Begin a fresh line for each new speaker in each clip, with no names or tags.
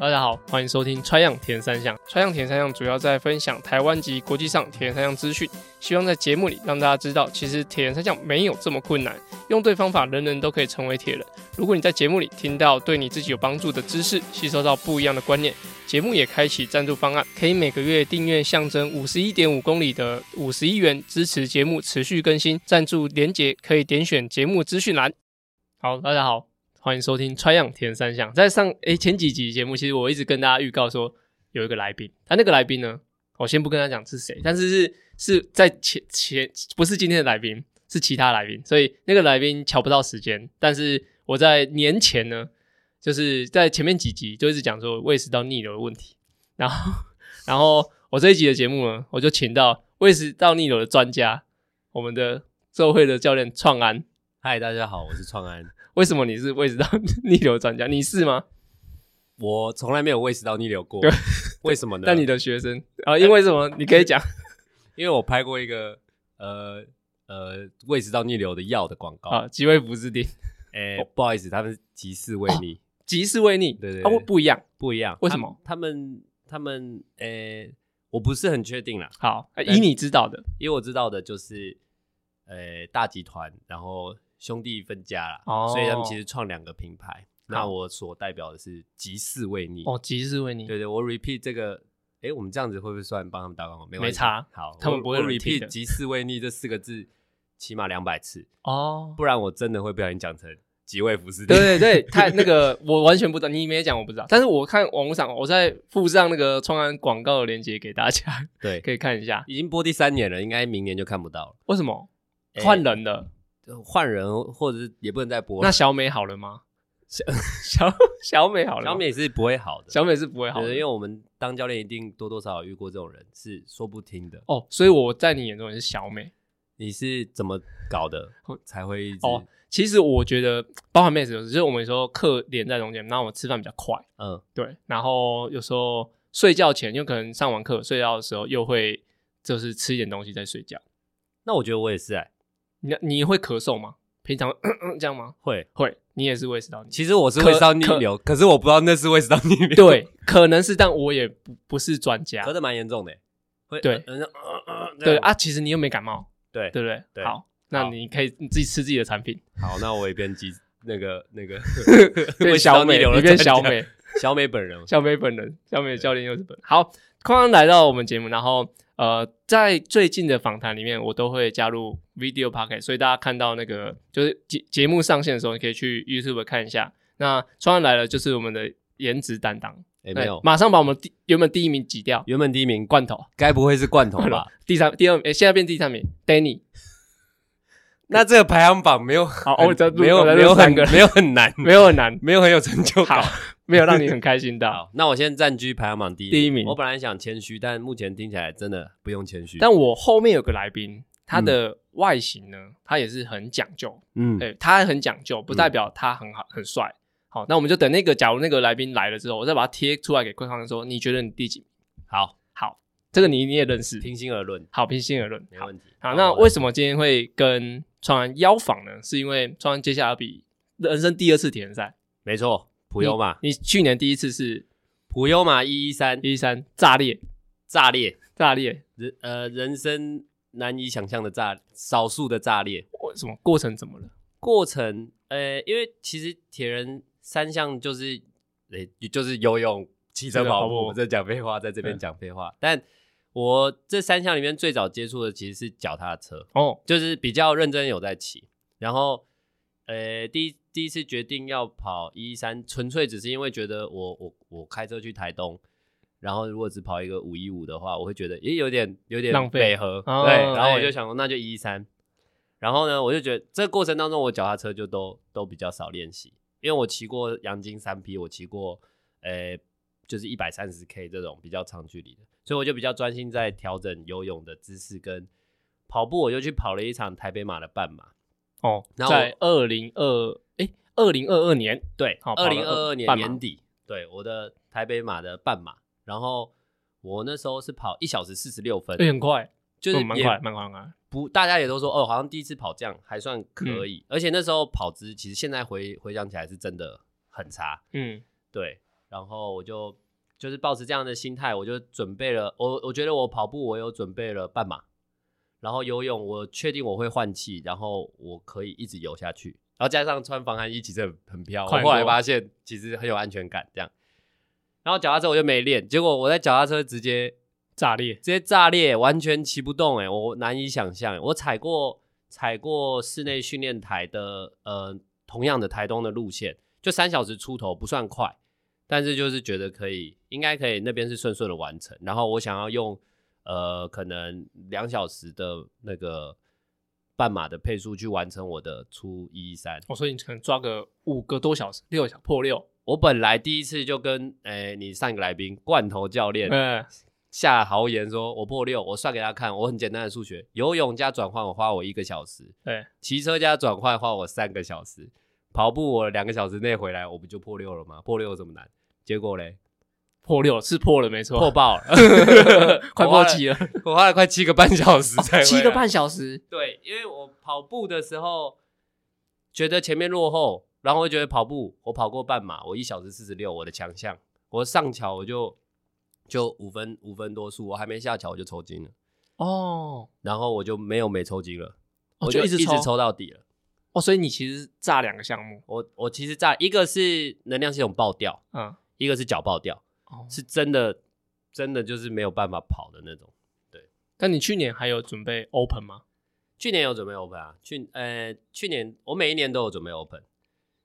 大家好，欢迎收听穿样铁人三项。穿样铁人三项主要在分享台湾及国际上铁人三项资讯，希望在节目里让大家知道，其实铁人三项没有这么困难，用对方法，人人都可以成为铁人。如果你在节目里听到对你自己有帮助的知识，吸收到不一样的观念，节目也开启赞助方案，可以每个月订阅象征五十一点五公里的五十一元，支持节目持续更新。赞助连结可以点选节目资讯栏。好，大家好。欢迎收听《Try 样铁人三项》。在上诶、前几集节目，其实我一直跟大家预告说有一个来宾，他那个来宾呢，我先不跟他讲是谁，但是是是在前前不是今天的来宾，是其他来宾，所以那个来宾瞧不到时间。但是我在年前呢，就是在前面几集就一直讲说胃食道逆流的问题，然后然后我这一集的节目呢，我就请到胃食道逆流的专家，我们的周会的教练创安。
嗨，大家好，我是创安。
为什么你是胃食道 逆流专家？你是吗？
我从来没有胃食道逆流过。为什么呢？
但你的学生啊，因为什么？你可以讲。
因为我拍过一个呃呃胃食道逆流的药的广告
啊，吉威福士汀。
哎、欸，不好意思，他们是吉士胃逆，
吉士胃逆，
对对，对，
哦，不一样，
不一样。
为什么？
他们他们呃、欸，我不是很确定啦。
好，以你知道的，
因为我知道的就是呃、欸、大集团，然后。兄弟分家了，oh, 所以他们其实创两个品牌。那我所代表的是吉士胃逆
哦，吉士胃逆。
对对，我 repeat 这个，哎、欸，我们这样子会不会算帮他们打广告？没
没差，
好，
他们不会
repeat 吉士胃逆这四个字起码两百次
哦，oh.
不然我真的会不小心讲成吉胃福斯汀。
对对对，太那个我完全不知道，你没讲我不知道。但是我看网络上，我在附上那个创安广告的链接给大家，
对，
可以看一下。
已经播第三年了，应该明年就看不到了。
为什么？换人了。欸
换人，或者是也不能再播。
那小美好了吗？小小小美好了，
小美是不会好的。
小美是不会好的，
因为我们当教练一定多多少少遇过这种人，是说不听的。
哦，所以我在你眼中也是小美。
你是怎么搞的才会一直？
哦，其实我觉得包含妹子，就是我们有时候课连在中间，然后我们吃饭比较快。嗯，对。然后有时候睡觉前，就可能上完课睡觉的时候，又会就是吃一点东西再睡觉。
那我觉得我也是哎、欸。
你你会咳嗽吗？平常咳 咳这样吗？
会
会，你也是胃食道逆流。
其实我是胃食道逆流，可是我不知道那是胃食道逆流。
对，可能是，但我也不不是专家。
咳的蛮严重的，会
对，呃呃、对啊，其实你又没感冒，
对
对不对，对？好，那你可以你自己吃自己的产品。
好，那我也变吉那个那个
变小美，你变小美，
小美本人，
小美本人，小美的教练又是本人。好，刚刚来到我们节目，然后。呃，在最近的访谈里面，我都会加入 video pocket，所以大家看到那个就是节节目上线的时候，你可以去 YouTube 看一下。那创安来了，就是我们的颜值担当，
哎、欸，没有，
马上把我们第原本第一名挤掉，
原本第一名
罐头，
该不会是罐头吧？
第三、第二，哎、欸，现在变第三名，Danny。
那这个排行榜没有好，
哦，
没有没有很没有很难，
没有很难，
没有很有成就感。
没有让你很开心的。
好，那我先暂居排行榜第一
第一名。
我本来想谦虚，但目前听起来真的不用谦虚。
但我后面有个来宾，他的外形呢，嗯、他也是很讲究。嗯，对，他很讲究，不代表他很好、嗯、很帅。好，那我们就等那个，假如那个来宾来了之后，我再把他贴出来给观众说，你觉得你第几名？
好，
这个你你也认识，
平心而论。
好，平心而论，
没问题。
好，好，那为什么今天会跟创安邀访呢？是因为创安接下来要比人生第二次铁人赛，
没错。普悠嘛，
你去年第一次是
普悠嘛一一三
一一三炸裂
炸裂
炸裂
人呃人生难以想象的炸少数的炸裂，
为什么过程怎么了？
过程呃，因为其实铁人三项就是诶就是游泳、骑车、跑步。我在讲废话，在这边讲废话。但我这三项里面最早接触的其实是脚踏车哦，就是比较认真有在骑，然后。呃，第一第一次决定要跑一一三，纯粹只是因为觉得我我我开车去台东，然后如果只跑一个五一五的话，我会觉得也有点有点
浪费，
对，然后我就想说那就一一三，然后呢，我就觉得这个过程当中我脚踏车就都都比较少练习，因为我骑过阳金三 P，我骑过呃就是一百三十 K 这种比较长距离的，所以我就比较专心在调整游泳的姿势跟跑步，我就去跑了一场台北马的半马。
哦，在二零二诶二零二二年，
对，二零二二年年底，对，我的台北马的半马，然后我那时候是跑一小时四十六分，
欸，很快，
就是蛮
快，蛮快啊。
不，大家也都说，哦，好像第一次跑这样还算可以，嗯，而且那时候跑姿其实现在回回想起来是真的很差，嗯，对。然后我就就是抱持这样的心态，我就准备了。我我觉得我跑步我有准备了半马，然后游泳我确定我会换气，然后我可以一直游下去。然后加上穿防寒衣，其实很很飘。我后来发现其实很有安全感，这样。然后脚踏车我就没练，结果我在脚踏车直接
炸裂，
直接炸裂，完全骑不动。诶，我难以想象。我踩过踩过室内训练台的，呃，同样的台东的路线，就三小时出头，不算快，但是就是觉得可以，应该可以，那边是顺顺的完成。然后我想要用，呃，可能两小时的那个。半马的配速去完成我的初一三，
我说你可能抓个五个多小时，六小破六。
我本来第一次就跟诶、欸、你上一个来宾罐头教练下豪言说，我破六，我算给他看，我很简单的数学，游泳加转换我花我一个小时，对，骑车加转换花我三个小时，跑步我两个小时内回来，我不就破六了吗？破六有这么难？结果嘞？
破六是破了没错，
破爆了，
快破七了。
我花了快七个半小时才、哦、
七个半小时。
对，因为我跑步的时候觉得前面落后，然后我觉得跑步我跑过半马，我一小时四十六，我的强项。我上桥我就就五分五分多数，我还没下桥我就抽筋了。哦，然后我就没有没抽筋了，哦、我就一直抽，一直抽到底了。
哦，所以你其实炸两个项目，
我我其实炸一个是能量系统爆掉，嗯，一个是脚爆掉。是真的，真的就是没有办法跑的那种。对，
但你去年还有准备 Open 吗？
去年有准备 Open 啊，去呃，去年我每一年都有准备 Open，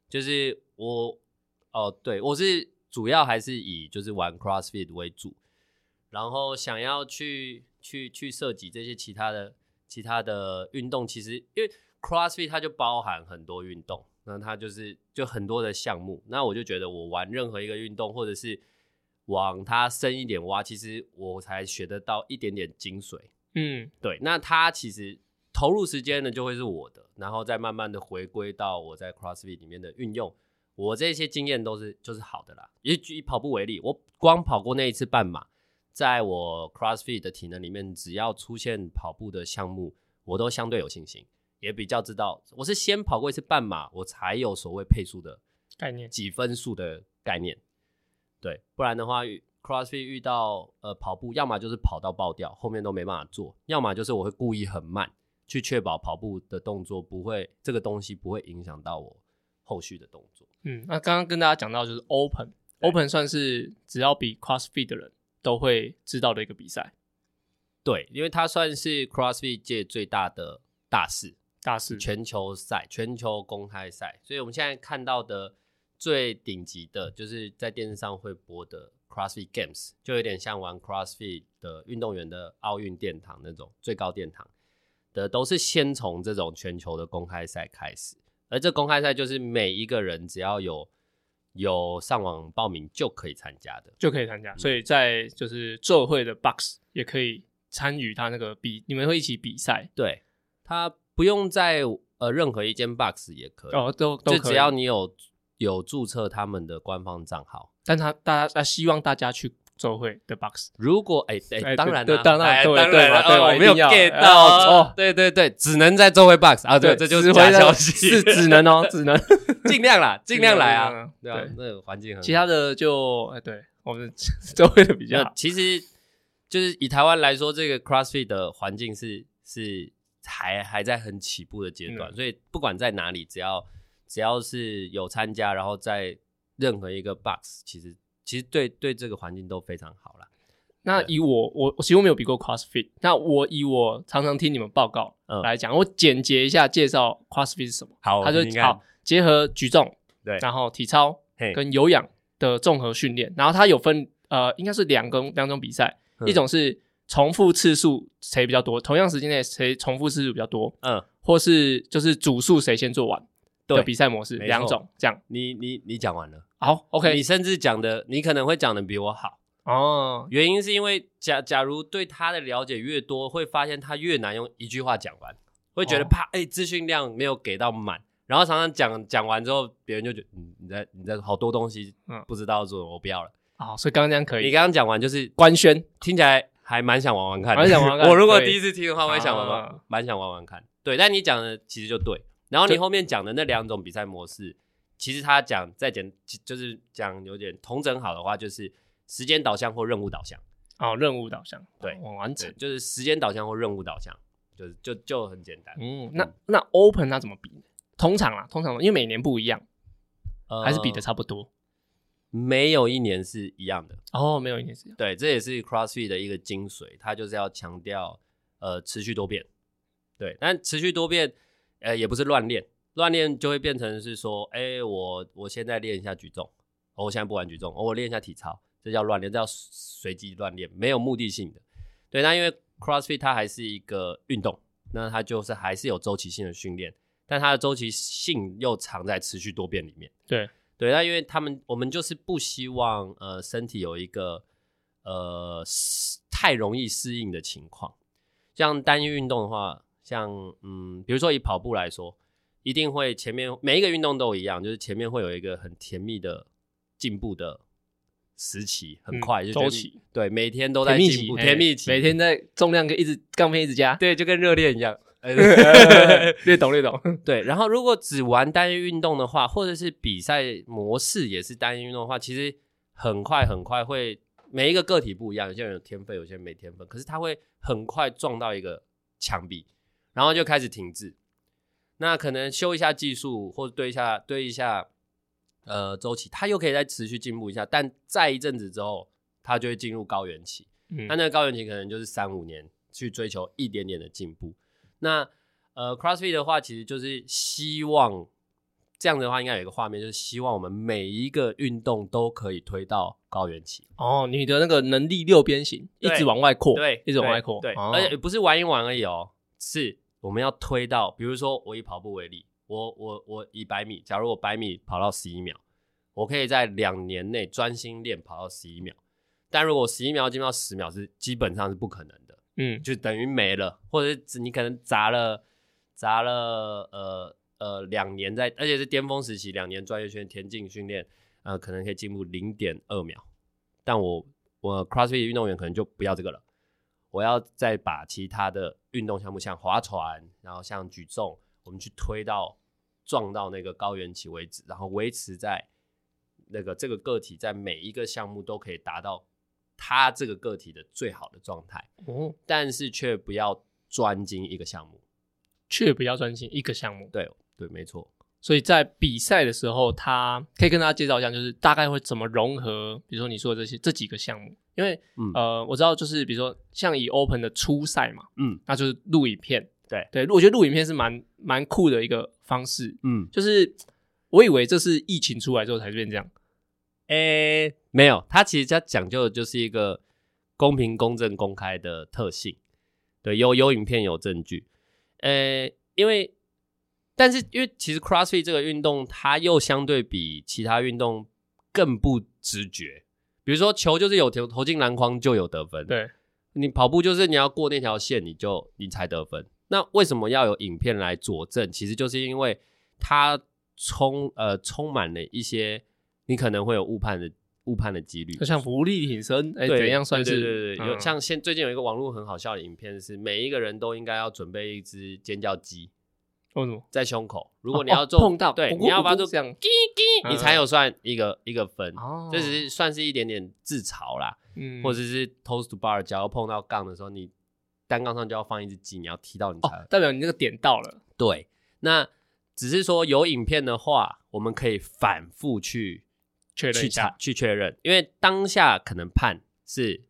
就是我哦，对我是主要还是以就是玩 CrossFit 为主，然后想要去去去涉及这些其他的其他的运动，其实因为 CrossFit 它就包含很多运动，那它就是就很多的项目，那我就觉得我玩任何一个运动或者是。往它深一点挖，其实我才学得到一点点精髓。嗯，对。那它其实投入时间呢，就会是我的，然后再慢慢的回归到我在 CrossFit 里面的运用。我这些经验都是就是好的啦。以以跑步为例，我光跑过那一次半马，在我 CrossFit 的体能里面，只要出现跑步的项目，我都相对有信心，也比较知道我是先跑过一次半马，我才有所谓配速的概念，几分数的概念。对，不然的话，CrossFit 遇到呃跑步，要么就是跑到爆掉，后面都没办法做；要么就是我会故意很慢，去确保跑步的动作不会这个东西不会影响到我后续的动作。
嗯，那刚刚跟大家讲到就是 Open，Open 算是只要比 CrossFit 的人都会知道的一个比赛。
对，因为它算是 CrossFit 界最大的大事，
大事
全球赛、全球公开赛，所以我们现在看到的。最顶级的就是在电视上会播的 CrossFit Games，就有点像玩 CrossFit 的运动员的奥运殿堂那种最高殿堂的，都是先从这种全球的公开赛开始，而这公开赛就是每一个人只要有有上网报名就可以参加的，
就可以参加。所以在就是做会的 Box 也可以参与他那个比，你们会一起比赛？
对，他不用在呃任何一间 Box 也可以
哦，都都可以，
就只要你有。有注册他们的官方账号，
但他大家他希望大家去周会的 box。
如果哎哎、当然
了，当然对对
对，我没有 get 到哦。对对对，只能在周会 box 啊，对，这就是假消息，
是只能哦，只能
尽量啦，尽量来啊，对啊，那个环境很好。
其他的就哎，对我们 周会的比较好。
其实就是以台湾来说，这个 CrossFit 的环境是是还还在很起步的阶段，所以不管在哪里，只要。只要是有参加，然后在任何一个 box，其实其实对对这个环境都非常好啦。
那以我我我几乎没有比过 CrossFit，那我以我常常听你们报告来讲，嗯、我简洁一下介绍 CrossFit 是什么。好，他就好结合举重，对，然后体操跟有氧的综合训练，然后它有分呃应该是两个两种比赛，嗯、一种是重复次数谁比较多，同样时间内谁重复次数比较多，嗯，或是就是组数谁先做完。的比赛模式两种，这样
你你你讲完了，
好，OK，
你甚至讲的你可能会讲的比我好哦。原因是因为假假如对他的了解越多，会发现他越难用一句话讲完，会觉得怕哎，资讯量没有给到满，然后常常讲讲完之后，别人就觉得嗯，你在你在好多东西嗯不知道做，我不要了。
好，所以刚刚这样可以，
你刚刚讲完就是
官宣，
听起来还蛮想玩玩看，
蛮想玩玩看。
我如果第一次听的话，我也想玩玩，蛮想玩玩看。对，但你讲的其实就对。然后你后面讲的那两种比赛模式，其实他讲再简，就是讲有点同整好的话，就是时间导向或任务导向。
哦，任务导向，
对，
哦、完成
就是时间导向或任务导向，就是就就很简单。
嗯，那那 Open 它怎么比？通常啊，通常因为每年不一样，呃、还是比的差不多。
没有一年是一样的
哦，没有一年是一样。
对，这也是 CrossFit 的一个精髓，它就是要强调呃持续多变。对，但持续多变，呃，也不是乱练，乱练就会变成是说，哎，我我现在练一下举重，哦，我现在不玩举重，哦，我练一下体操，这叫乱练，这叫随机乱练，没有目的性的。对，那因为 CrossFit 它还是一个运动，那它就是还是有周期性的训练，但它的周期性又藏在持续多变里面。
对。
对，那因为他们我们就是不希望呃身体有一个呃太容易适应的情况。像单一运动的话，像嗯，比如说以跑步来说，一定会前面每一个运动都一样，就是前面会有一个很甜蜜的进步的时期，很快、嗯、就周期。对，每天都在进步，甜蜜期，
每天在重量可以一直杠片一直加，
对，就跟热恋一样。
略懂略懂，
对。然后如果只玩单一运动的话，或者是比赛模式也是单一运动的话，其实很快很快会每一个个体不一样，有些人有天分，有些人没天分，可是他会很快撞到一个墙壁，然后就开始停滞。那可能修一下技术，或者对一下对一下呃周期，他又可以再持续进步一下。但再一阵子之后，他就会进入高原期。嗯，那那个高原期可能就是三五年去追求一点点的进步。那呃，CrossFit 的话，其实就是希望这样的话，应该有一个画面，就是希望我们每一个运动都可以推到高原期。
哦，你的那个能力六边形一直往外扩，对，一直往外扩，
对，而且不是玩一玩而已哦，是我们要推到，比如说我以跑步为例，我我我以百米，假如我百米跑到十一秒，我可以在两年内专心练跑到十一秒，但如果十一秒进到十秒是基本上是不可能的。嗯，就等于没了，或者是你可能砸了砸了呃呃两年在，而且是巅峰时期两年专业圈田径训练，呃，可能可以进步零点二秒，但我我 CrossFit 运动员可能就不要这个了，我要再把其他的运动项目像划船，然后像举重，我们去推到撞到那个高原期为止，然后维持在那个这个个体在每一个项目都可以达到。他这个个体的最好的状态，哦，但是却不要专精一个项目，
却不要专精一个项目，
对对，没错。
所以在比赛的时候，他可以跟大家介绍一下，就是大概会怎么融合，比如说你说的这些这几个项目，因为、嗯、呃，我知道就是比如说像以 Open 的初赛嘛，嗯，那就是录影片，
对。
对，我觉得录影片是蛮蛮酷的一个方式，嗯，就是我以为这是疫情出来之后才变这样。
诶、欸，没有，它其实它讲究的就是一个公平、公正、公开的特性。对，有有影片，有证据。呃、欸，因为，但是因为其实 CrossFit 这个运动，它又相对比其他运动更不直觉。比如说球就是有投投进篮筐就有得分，
对，
你跑步就是你要过那条线，你就你才得分。那为什么要有影片来佐证？其实就是因为它充呃充满了一些。你可能会有误判的误判的几率，
就像浮力挺身，哎，怎样算是？
对对对，对，有像现最近有一个网络很好笑的影片，是每一个人都应该要准备一只尖叫鸡，为什么？在胸口，如果你要做
碰到，
对，你要发出这样，你才有算一个一个分，这只是算是一点点自嘲啦，嗯，或者是 toes to bar，只要碰到杠的时候，你单杠上就要放一只鸡，你要踢到你才
代表你那个点到了。
对，那只是说有影片的话，我们可以反复去。
确认一下，
去确认，因为当下可能判是，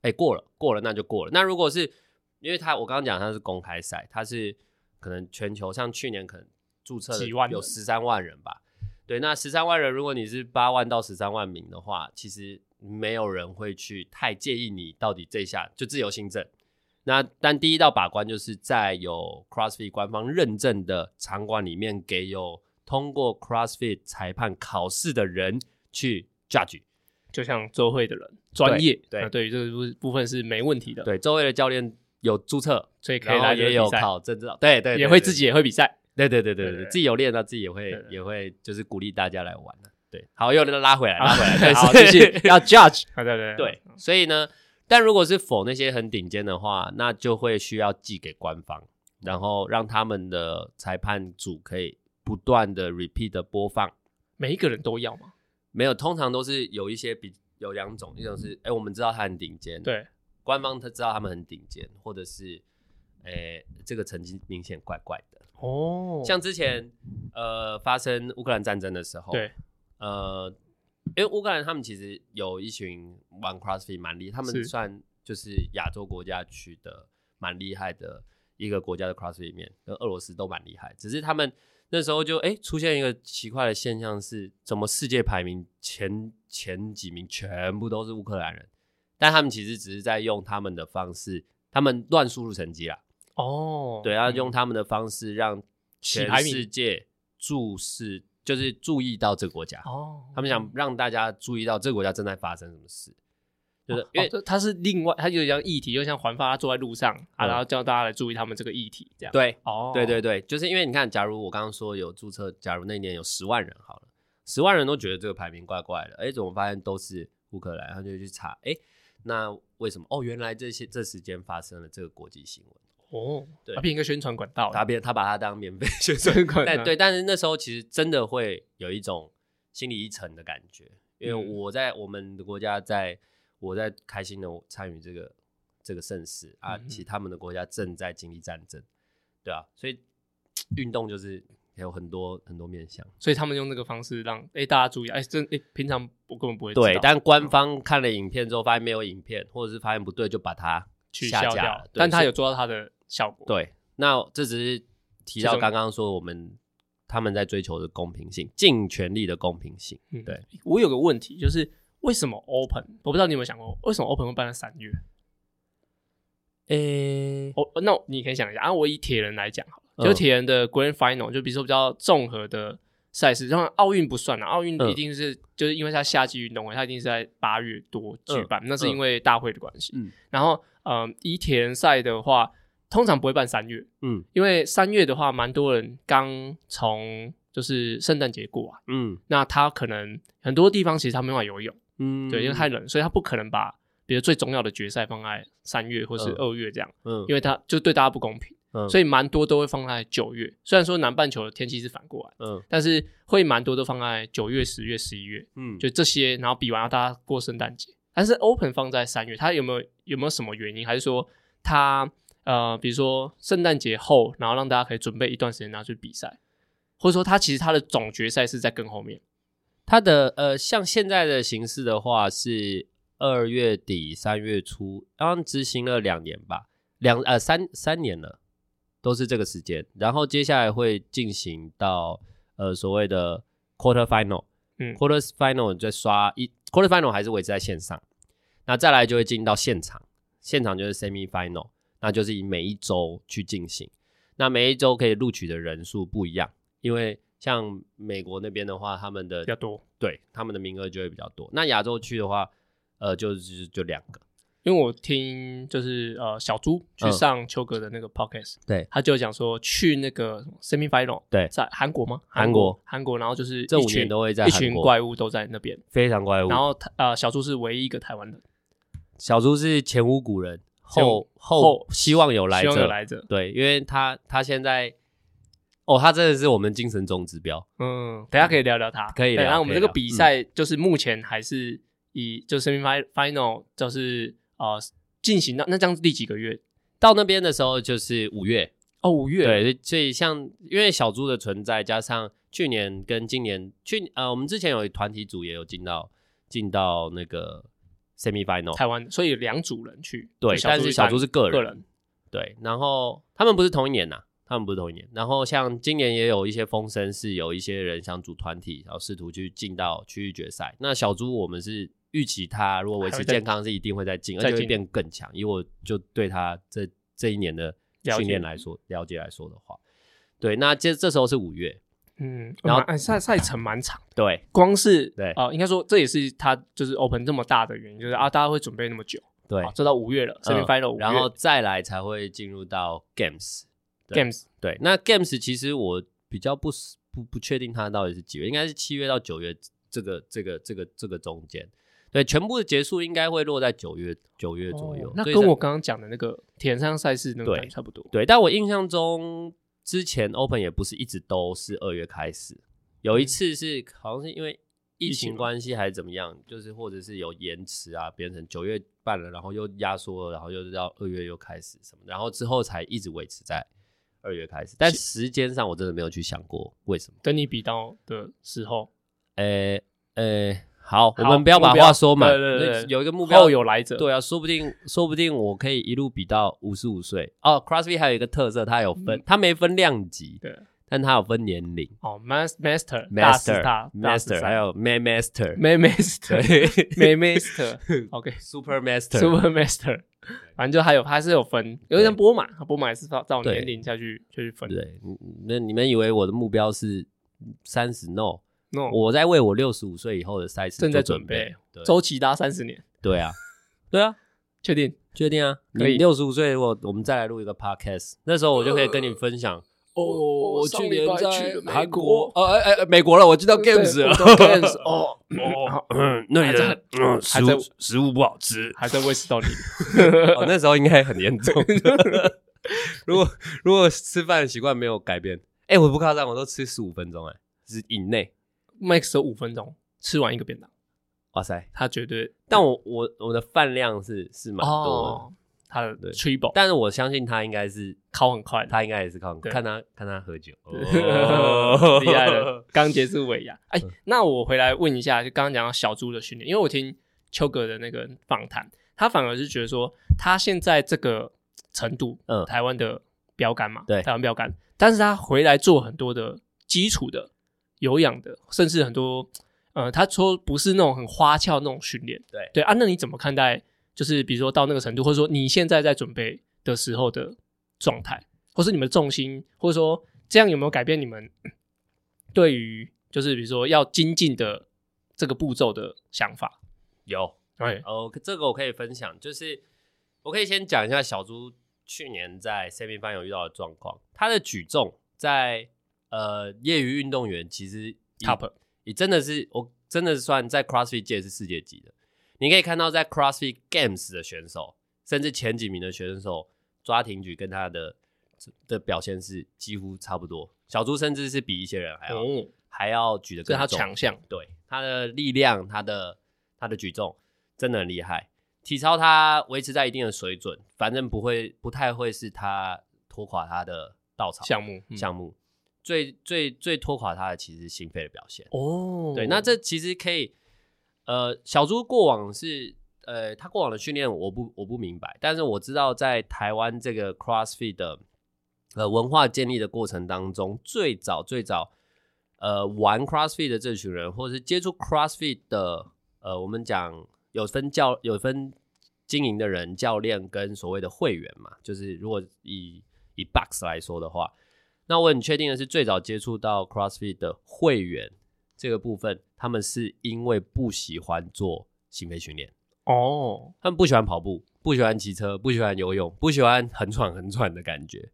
哎、欸，过了，过了，那就过了。那如果是，因为他我刚刚讲他是公开赛，他是可能全球，像去年可能注册的有十三万人吧，对，那十三万人，如果你是八万到十三万名的话，其实没有人会去太介意你到底这一下就自由新政。那但第一道把关就是在有 CrossFit 官方认证的场馆里面给有。通过 CrossFit 裁判考试的人去 judge，
就像周会的人专业，对，那对于这个部部分是没问题的。
对，周会的教练有注册，
所以可以来也有
考证照，对对，
也会自己也会比赛，
对对对对对，自己有练到自己也会也会就是鼓励大家来玩的。对，好，又拉回来拉回来，
好，继续要 judge，对对。
对，所以呢，但如果是否那些很顶尖的话，那就会需要寄给官方，然后让他们的裁判组可以。不断的 repeat 的播放，
每一个人都要吗？
没有，通常都是有一些比有两种，一种是哎、欸，我们知道他很顶尖，
对，
官方他知道他们很顶尖，或者是哎、欸，这个成绩明显怪怪的
哦。像
之前呃发生乌克兰战争的时候，
对，
呃，因为乌克兰他们其实有一群玩 CrossFit 蛮厉害，他们算就是亚洲国家区的蛮厉害的一个国家的 CrossFit 里面，跟俄罗斯都蛮厉害，只是他们。那时候就哎、欸，出现一个奇怪的现象是，怎么世界排名前前几名全部都是乌克兰人，但他们其实只是在用他们的方式，他们乱输入成绩啦。哦，对，要用他们的方式让全世界注视，就是注意到这个国家。哦，他们想让大家注意到这个国家正在发生什么事。就是因为
它是另外，它就像议题，就像环发，他坐在路上啊，然后叫大家来注意他们这个议题，这样。
对，哦，对对对，就是因为你看，假如我刚刚说有注册，假如那年有十万人好了，十万人都觉得这个排名怪怪的，哎，怎么发现都是乌克兰？他就去查，哎，那为什么？哦，原来这些这时间发生了这个国际新闻。哦，对，他变一个宣传管道，
他
变他把它当免费 宣传管道。对，但是那时候其实真的会有一种心理一沉的感觉，因为我在我们的国家在。我在开心的参与这个这个盛事啊，其实他们的国家正在经历战争，对啊，所以运动就是有很多很多面向，
所以他们用这个方式让哎、欸、大家注意，哎、欸，这哎、欸、平常我根本不会
对，但官方看了影片之后发现没有影片，或者是发现不对就把它
取消掉，
对
但他有做到他的效果。
对，那这只是提到刚刚说我们他们在追求的公平性，尽全力的公平性。对、
嗯、我有个问题就是。为什么 Open？我不知道你有没有想过，为什么 Open 会办在三月？诶、欸，哦，那你可以想一下啊。我以铁人来讲好了，就铁人的 Grand Final，就比如说比较综合的赛事，像奥运不算了，奥运一定是、嗯、就是因为它夏季运动会，它一定是在八月多举办，嗯、那是因为大会的关系。嗯，然后嗯，以铁人赛的话，通常不会办三月，嗯，因为三月的话，蛮多人刚从就是圣诞节过啊，嗯，那他可能很多地方其实他没办法游泳。嗯，对，因为太冷，所以他不可能把比如最重要的决赛放在三月或是二月这样，嗯，因为他就对大家不公平，嗯，所以蛮多都会放在九月。虽然说南半球的天气是反过来，嗯，但是会蛮多都放在九月、十月、十一月，嗯，就这些，然后比完了大家过圣诞节。但是 Open 放在三月，它有没有有没有什么原因？还是说它呃，比如说圣诞节后，然后让大家可以准备一段时间拿去比赛，或者说它其实它的总决赛是在更后面？
它的呃，像现在的形式的话，是二月底三月初，刚刚执行了两年吧，两呃三三年了，都是这个时间。然后接下来会进行到呃所谓的 quarter final，嗯，quarter final 再刷一 quarter final 还是维持在线上，那再来就会进到现场，现场就是 semi final，那就是以每一周去进行，那每一周可以录取的人数不一样，因为。像美国那边的话，他们的
比较多，
对，他们的名额就会比较多。那亚洲区的话，呃，就是就两个。
因为我听就是呃小猪去上秋哥的那个 podcast，、嗯、
对，
他就讲说去那个 semi final，
对，
在韩国吗？
韩国，
韩国，然后就是
这五年都会在
一群怪物都在那边，
非常怪物。
然后呃小猪是唯一一个台湾的，
小猪是前无古人，后后，后希望有来者，有来者，对，因为他他现在。哦，他真的是我们精神总指标。嗯，
等下可以聊聊他。
可以聊。
然后我们这个比赛就是目前还是以就 semi final 就是呃进行到那这样第几个月？
到那边的时候就是五月。
哦，五月。
对，所以像因为小猪的存在，加上去年跟今年去呃，我们之前有团体组也有进到进到那个 semi final
台湾，所以两组人去。
对，但是小猪是个人。个人。对，然后他们不是同一年呐。他们不是同一年，然后像今年也有一些风声，是有一些人想组团体，然后试图去进到区域决赛。那小猪我们是预期他如果维持健康是一定会再进，而且会变更强。以我就对他这这一年的训练来说，了解来说的话，对，那这这时候是五月，
嗯，然后赛赛程蛮长的，
对，
光是
对。
啊，应该说这也是他就是 Open 这么大的原因，就是啊，大家会准备那么久，
对，
这到五月了，Semi Final，
然后再来才会进入到 Games。
对 Games
对，那 Games 其实我比较不不不确定它到底是几月，应该是七月到九月这个这个这个这个中间，对，全部的结束应该会落在九月九月左右。
哦、那跟我刚刚讲的那个田上赛事那个差不多。
对，但我印象中之前 Open 也不是一直都是二月开始，有一次是好像是因为疫情关系还是怎么样，就是或者是有延迟啊，变成九月办了，然后又压缩了，然后又到二月又开始什么，然后之后才一直维持在二月开始。但时间上我真的没有去想过为什么。
等你比到的时候，
诶、欸、诶。欸好，我们不要把话说满。对对对，有一个目标，
后有来者。
对啊，说不定，说不定我可以一路比到五十五岁。哦，CrossFit 还有一个特色，它有分，它、嗯、没分量级，对，但它有分年龄。
哦，Master，Master，Master，
还有 Man
Master，Man Master，Man Master，OK，Super
Master，Super
Master，反正就还有，还是有分。有点波马，波马也是照照年龄下去下去分。
对，那你们以为我的目标是三十？No。No, 我在为我六十五岁以后的赛事
正在准备，周期达三十年。
对啊，对啊，
确定，
确定啊！你六十五岁，我我们再来录一个 podcast，那时候我就可以跟你分享。
哦，我去年在韩国，
哦哎哎，美国了，我知道 games 了。
games 哦哦，
那里的食物食物不好吃，
还在胃食道里。
哦，那时候应该很严重。如果如果吃饭的习惯没有改变，哎，我不夸张，我都吃十五分钟，哎，是以内。
max 有五分钟吃完一个便当，
哇塞，
他绝对。
但我我我的饭量是是蛮多的，
他的 triple，
但是我相信他应该是
考很快，
他应该也是考很快。看他看他喝酒，
厉害了。刚结束尾牙，哎，那我回来问一下，就刚刚讲到小猪的训练，因为我听邱哥的那个访谈，他反而是觉得说，他现在这个程度，嗯，台湾的标杆嘛，对，台湾标杆，但是他回来做很多的基础的。有氧的，甚至很多，呃，他说不是那种很花俏那种训练，
对
对啊，那你怎么看待？就是比如说到那个程度，或者说你现在在准备的时候的状态，或是你们的重心，或者说这样有没有改变你们对于就是比如说要精进的这个步骤的想法？
有，
对，
哦，这个我可以分享，就是我可以先讲一下小猪去年在 Semi Final 遇到的状况，他的举重在。呃，业余运动员其实
top
也真的是，我真的算在 CrossFit 界是世界级的。你可以看到，在 CrossFit Games 的选手，甚至前几名的选手抓挺举跟他的的表现是几乎差不多。小猪甚至是比一些人还要、嗯、还要举得更重，
他强项，
对他的力量，他的他的举重真的很厉害。体操他维持在一定的水准，反正不会不太会是他拖垮他的稻草
项目
项目。嗯最最最拖垮他的其实是心肺的表现
哦，
对，那这其实可以，呃，小猪过往是，呃，他过往的训练我不我不明白，但是我知道在台湾这个 CrossFit 的呃文化建立的过程当中，最早最早呃玩 CrossFit 的这群人，或者是接触 CrossFit 的，呃，我们讲有分教有分经营的人、教练跟所谓的会员嘛，就是如果以以 Box 来说的话。那我很确定的是，最早接触到 CrossFit 的会员这个部分，他们是因为不喜欢做心肺训练
哦，
他们不喜欢跑步，不喜欢骑车，不喜欢游泳，不喜欢很喘很喘的感觉，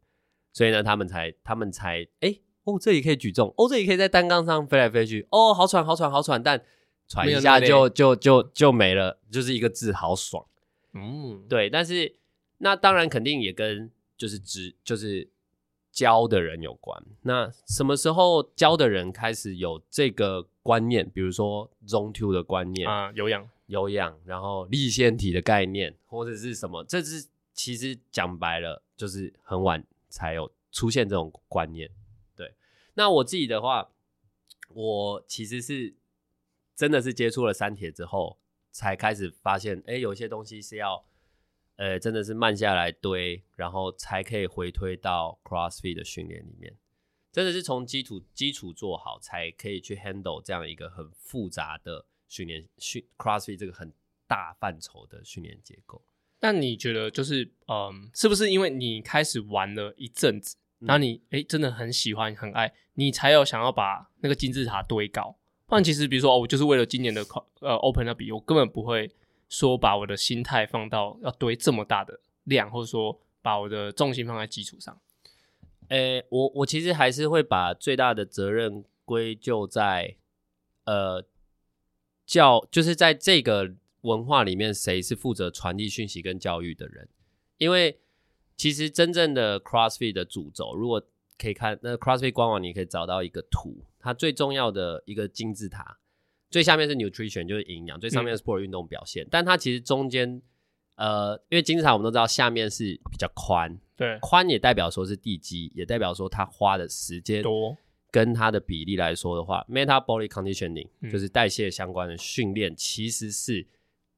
所以呢，他们才他们才哎、欸、哦，这里可以举重，哦，这里可以在单杠上飞来飞去，哦，好喘好喘好喘，但喘一下就就就就没了，就是一个字，好爽。嗯，对，但是那当然肯定也跟就是只就是。教的人有关，那什么时候教的人开始有这个观念？比如说 Zone Two 的观念
啊，有氧、
有氧，然后立腺体的概念，或者是什么？这是其实讲白了，就是很晚才有出现这种观念。对，那我自己的话，我其实是真的是接触了三铁之后，才开始发现，哎，有些东西是要。呃，真的是慢下来堆，然后才可以回推到 CrossFit 的训练里面。真的是从基础基础做好，才可以去 handle 这样一个很复杂的训练训 CrossFit 这个很大范畴的训练结构。
那你觉得就是，嗯，是不是因为你开始玩了一阵子，然后你哎、嗯、真的很喜欢很爱，你才有想要把那个金字塔堆高？不然其实比如说哦，我就是为了今年的呃 Open 那比，我根本不会。说把我的心态放到要堆这么大的量，或者说把我的重心放在基础上。
诶、我我其实还是会把最大的责任归咎在，呃，教就是在这个文化里面，谁是负责传递讯息跟教育的人？因为其实真正的 CrossFit 的主轴，如果可以看那 CrossFit 官网，你可以找到一个图，它最重要的一个金字塔，最下面是 nutrition，就是营养，最上面是 sport 运动表现。嗯、但它其实中间，呃，因为金字塔我们都知道下面是比较宽，
对，
宽也代表说是地基，也代表说它花的时间
多，
跟它的比例来说的话，metabolic conditioning、嗯、就是代谢相关的训练，其实是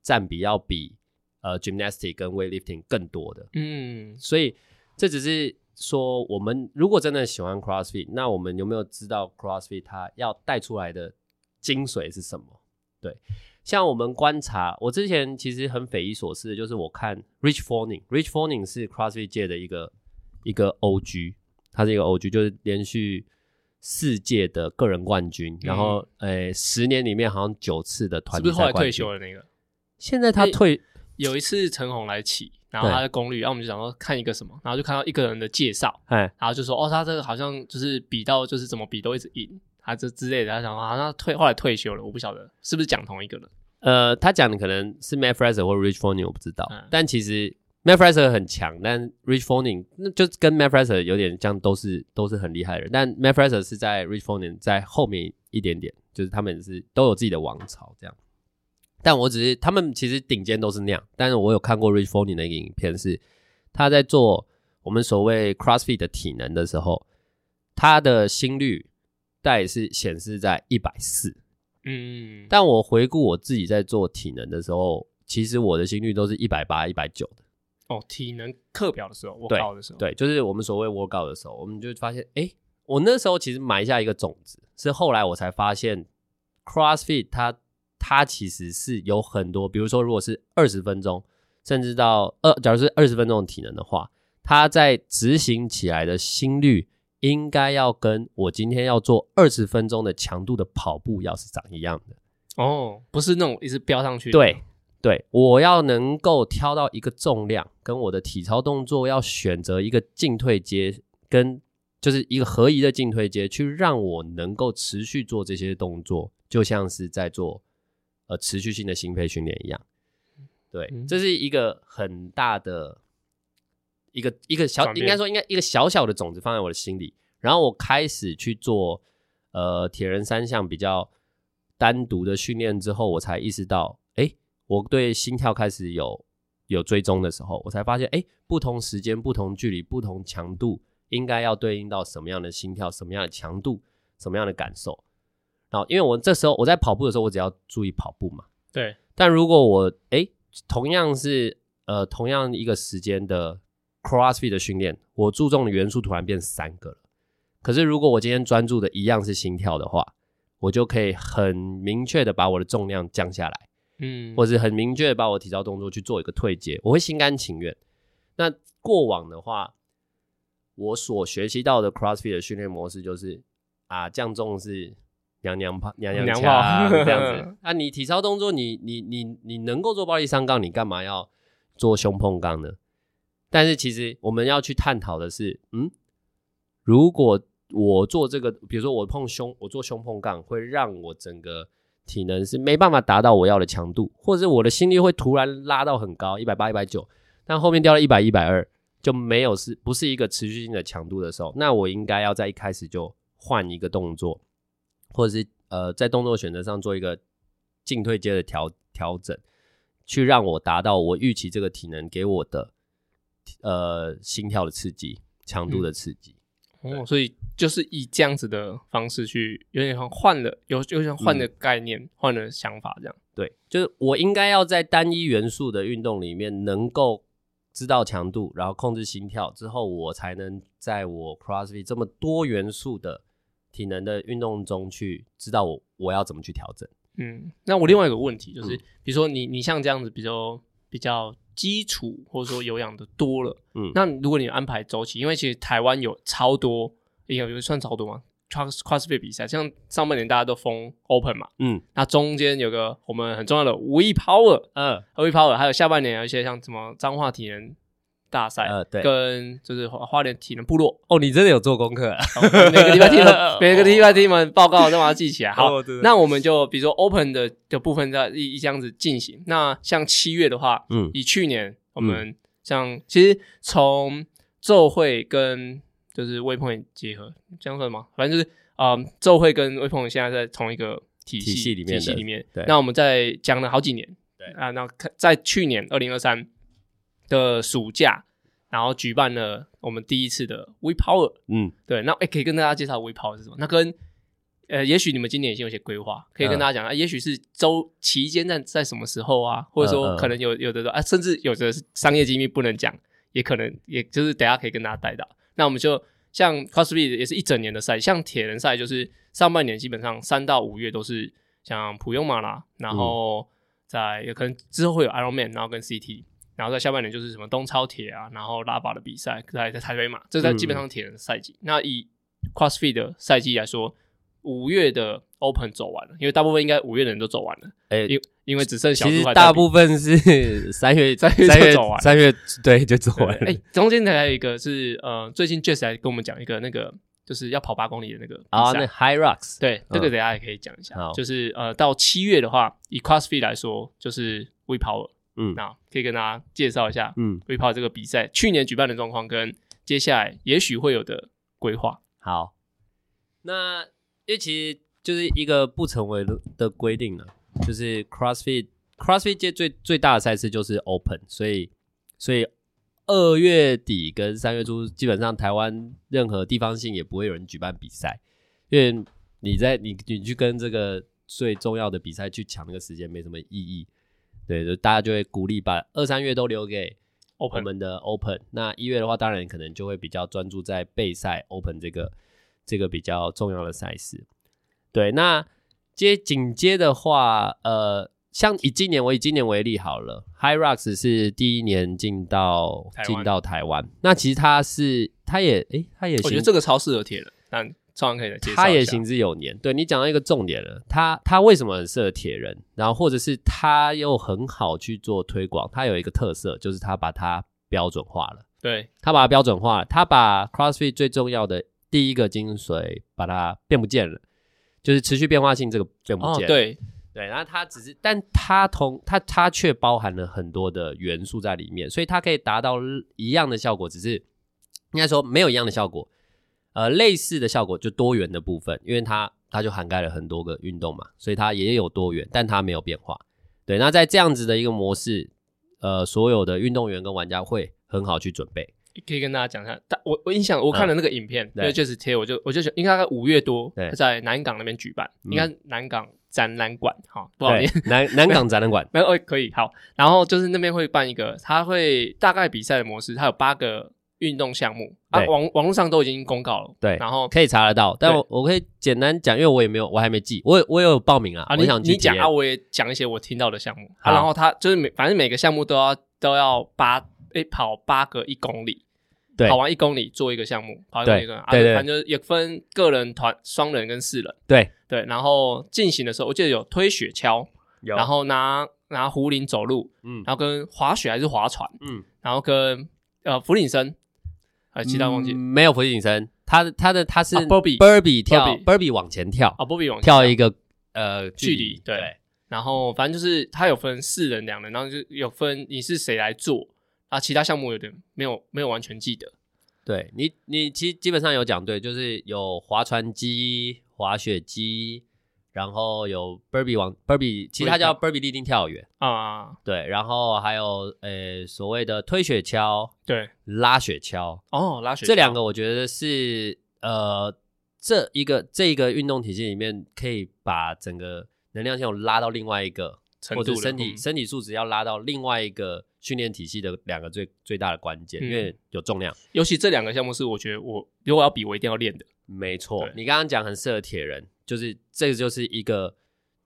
占比要比呃 gymnastic 跟 weightlifting 更多的。嗯，所以这只是。说我们如果真的喜欢 CrossFit，那我们有没有知道 CrossFit 它要带出来的精髓是什么？对，像我们观察，我之前其实很匪夷所思的，就是我看 Rich Froning，Rich Froning 是 CrossFit 界的一个一个 OG，他是一个 OG，就是连续四届的个人冠军，嗯、然后诶十年里面好像九次的团体。是不是后来退休了那个？现在他退
有一次陈红来骑。然后他的功率，然后我们就想说看一个什么，然后就看到一个人的介绍，哎，然后就说哦，他这个好像就是比到就是怎么比都一直赢，他这之类的。他想说好像退后来退休了，我不晓得是不是讲同一个人。
呃，他讲的可能是 Matt Fraser 或 Rich Froning，我不知道。嗯、但其实 Matt Fraser 很强，但 Rich Froning 那就跟 Matt Fraser 有点像，都是都是很厉害的人。但 Matt Fraser 是在 Rich Froning 在后面一点点，就是他们是都有自己的王朝这样。但我只是他们其实顶尖都是那样，但是我有看过 Rich Froning 的一个影片是。他在做我们所谓 CrossFit 的体能的时候，他的心率大概是显示在一百四。嗯，但我回顾我自己在做体能的时候，其实我的心率都是一百八、一百九的。
哦，体能课表的时候，workout 的时候，
对，就是我们所谓 workout 的时候，我们就发现，哎，我那时候其实埋下一个种子，是后来我才发现，CrossFit 它它其实是有很多，比如说如果是二十分钟。甚至到二，假如是二十分钟的体能的话，它在执行起来的心率应该要跟我今天要做二十分钟的强度的跑步要是长一样的
哦，不是那种一直飙上去的。
对对，我要能够挑到一个重量，跟我的体操动作要选择一个进退阶，跟就是一个合宜的进退阶，去让我能够持续做这些动作，就像是在做呃持续性的心肺训练一样。对，这是一个很大的一个一个小，应该说应该一个小小的种子放在我的心里，然后我开始去做呃铁人三项比较单独的训练之后，我才意识到，哎，我对心跳开始有有追踪的时候，我才发现，哎，不同时间、不同距离、不同强度，应该要对应到什么样的心跳、什么样的强度、什么样的感受。然后，因为我这时候我在跑步的时候，我只要注意跑步嘛，
对。
但如果我哎。同样是呃，同样一个时间的 CrossFit 的训练，我注重的元素突然变三个了。可是如果我今天专注的一样是心跳的话，我就可以很明确的把我的重量降下来，嗯，或是很明确的把我体操动作去做一个退阶，我会心甘情愿。那过往的话，我所学习到的 CrossFit 的训练模式就是啊，降重是。娘娘炮，娘娘腔、啊、这样子。啊，你体操动作你，你你你你能够做暴力上杠，你干嘛要做胸碰杠呢？但是其实我们要去探讨的是，嗯，如果我做这个，比如说我碰胸，我做胸碰杠，会让我整个体能是没办法达到我要的强度，或者是我的心率会突然拉到很高，一百八、一百九，但后面掉了一百、一百二，就没有是不是一个持续性的强度的时候，那我应该要在一开始就换一个动作。或者是呃，在动作选择上做一个进退阶的调调整，去让我达到我预期这个体能给我的呃心跳的刺激、强度的刺激。
嗯、哦，所以就是以这样子的方式去，有点像换了，有有点换了概念，换、嗯、了想法这样。
对，就是我应该要在单一元素的运动里面能够知道强度，然后控制心跳之后，我才能在我 CrossFit 这么多元素的。体能的运动中去知道我我要怎么去调整。
嗯，那我另外一个问题就是，嗯、比如说你你像这样子比较比较基础或者说有氧的多了，嗯，那如果你安排周期，因为其实台湾有超多，有有算超多吗？Cross CrossFit 比赛，像上半年大家都封 Open 嘛，嗯，那中间有个我们很重要的 We Power，嗯，We Power，还有下半年有一些像什么彰化体能。大赛，呃，对，跟就是花花莲体能部落。
哦，你真的有做功课，啊，
每个礼拜听，每个礼拜听们报告都把它记起来。好，哦、那我们就比如说 Open 的的部分在一一这样子进行。那像七月的话，嗯，以去年我们像、嗯、其实从奏会跟就是 Waypoint 结合，这样算吗？反正就是啊，奏会跟微碰现在在同一个体系
体系里面，
体系里面。
对，
那我们在讲了好几年，
对。
啊，那在去年二零二三的暑假，然后举办了我们第一次的 We Power，
嗯，
对，那哎，可以跟大家介绍 We Power 是什么？那跟呃，也许你们今年已经有些规划，可以跟大家讲、嗯、啊。也许是周期间在在什么时候啊，或者说可能有有的说啊，甚至有的是商业机密不能讲，也可能也就是等下可以跟大家带到。那我们就像 CrossFit 也是一整年的赛，像铁人赛就是上半年基本上三到五月都是像普悠玛啦，然后在有可能之后会有 Ironman，然后跟 CT，然后在下半年就是什么东超铁啊，然后拉法的比赛在在台北马，这在基本上铁人赛季。嗯、那以 CrossFit 的赛季来说。五月的 Open 走完了，因为大部分应该五月的人都走完了。哎、欸，因因为只剩小。其实
大部分是 三月三月就走完，三月对就走完了。
哎、欸，中间还有一个是呃，最近 Jess 来跟我们讲一个那个，就是要跑八公里的那个
啊，那 High Rocks。
对，这、嗯、个等下也可以讲一下。就是呃，到七月的话，以 CrossFit 来说，就是 We Power。嗯，那可以跟大家介绍一下，嗯，We Power 这个比赛去年举办的状况跟接下来也许会有的规划。
好，那。因为其实就是一个不成文的规定了，就是 CrossFit CrossFit 界最最大的赛事就是 Open，所以所以二月底跟三月初基本上台湾任何地方性也不会有人举办比赛，因为你在你你去跟这个最重要的比赛去抢那个时间没什么意义，对，就大家就会鼓励把二三月都留给我们的 Open，, 那一月的话当然可能就会比较专注在备赛 Open 这个。这个比较重要的赛事，对，那接紧接的话，呃，像以今年我以今年为例好了，High Rocks 是第一年进到进到台湾，那其实他是他也诶，他也，我
觉得这个超适合铁人，但超人可以来介绍，
他也行之有年，对你讲到一个重点了，他他为什么很适合铁人，然后或者是他又很好去做推广，他有一个特色就是他把它标准化了，
对，
他把它标准化了，他把 CrossFit 最重要的。第一个精髓把它变不见了，就是持续变化性这个变不见。了。
哦、对。
对，然后它只是，但它同它它却包含了很多的元素在里面，所以它可以达到一样的效果，只是应该说没有一样的效果，呃，类似的效果就多元的部分，因为它它就涵盖了很多个运动嘛，所以它也有多元，但它没有变化。对，那在这样子的一个模式，呃，所有的运动员跟玩家会很好去准备。
可以跟大家讲一下，但我我印象我看了那个影片，对，就是贴，我就我就想，应该在五月多，在南港那边举办，应该南港展览馆，哈，不好意思，
南南港展览馆，
没有，可以，好，然后就是那边会办一个，他会大概比赛的模式，它有八个运动项目，啊，网网络上都已经公告了，
对，
然后
可以查得到，但我我可以简单讲，因为我也没有，我还没记，我我有报名啊，啊，
你
想
你讲啊，我也讲一些我听到的项目，啊，然后他就是每反正每个项目都要都要八，诶，跑八个一公里。
对，
跑完一公里做一个项目，跑一个一个，对对，反正也分个人、团、双人跟四人。
对。
对，然后进行的时候，我记得有推雪橇，
有，
然后拿拿壶铃走路，嗯，然后跟滑雪还是划船，嗯，然后跟呃俯卧撑，还其他忘记、
嗯、没有俯卧撑，他的他的他是
Burpee
Burpee 跳 Burpee 往前跳
啊 Burpee 往前
跳一个呃距离，
对，然后反正就是他有分四人、两人，然后就有分你是谁来做。啊，其他项目有点没有没有完全记得。
对你，你其实基本上有讲对，就是有划船机、滑雪机，然后有 Burpee 往 Burpee，其实它叫 Burpee 立定跳远啊。对，然后还有呃所谓的推雪橇，
对，
拉雪橇
哦，拉雪橇。
这两个我觉得是呃这一个这一个运动体系里面可以把整个能量系统拉到另外一个。或者身体、嗯、身体素质要拉到另外一个训练体系的两个最最大的关键，嗯，因为有重量。
尤其这两个项目是我觉得我如果要比，我一定要练的。
没错，你刚刚讲很适合铁人，就是这个就是一个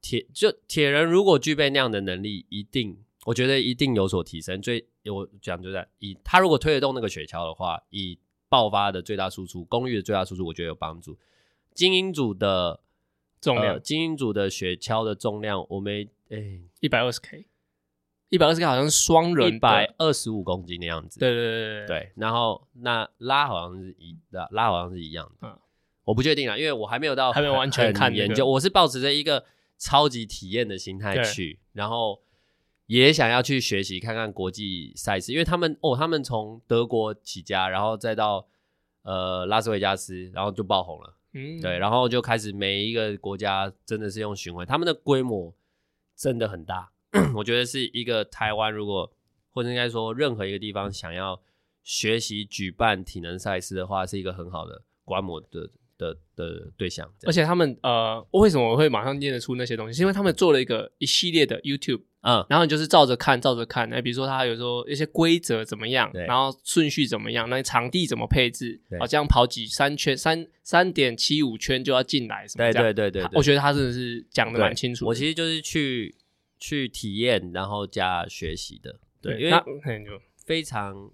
铁就铁人如果具备那样的能力，一定我觉得一定有所提升。最我讲就在以他如果推得动那个雪橇的话，以爆发的最大输出、功率的最大输出，我觉得有帮助。精英组的重量，呃、精英组的雪橇的重量，我没。哎，
一百二十 K，一百二十 K 好像是双人
一百二十五公斤的样子。
对对对对
对。然后那拉好像是一拉拉好像是一样的。嗯，我不确定啊，因为我还没有到
还没有完全看研究。
我是抱持着一个超级体验的心态去，然后也想要去学习看看国际赛事，因为他们哦，他们从德国起家，然后再到呃拉斯维加斯，然后就爆红了。嗯，对，然后就开始每一个国家真的是用巡回，他们的规模真的很大。我觉得是一个台湾，如果或者应该说任何一个地方想要学习举办体能赛事的话，是一个很好的观摩的的的对象。
而且他们呃，为什么我会马上念得出那些东西？是因为他们做了一个一系列的 YouTube。嗯，然后你就是照着看，照着看。那，比如说他有时候一些规则怎么样，然后顺序怎么样，那场地怎么配置，啊，这样跑几三圈，三三点七五圈就要进来，什么这样？
对对对对，
我觉得他真的是讲的蛮清楚。
我其实就是去去体验，然后加学习的。对，因为非常。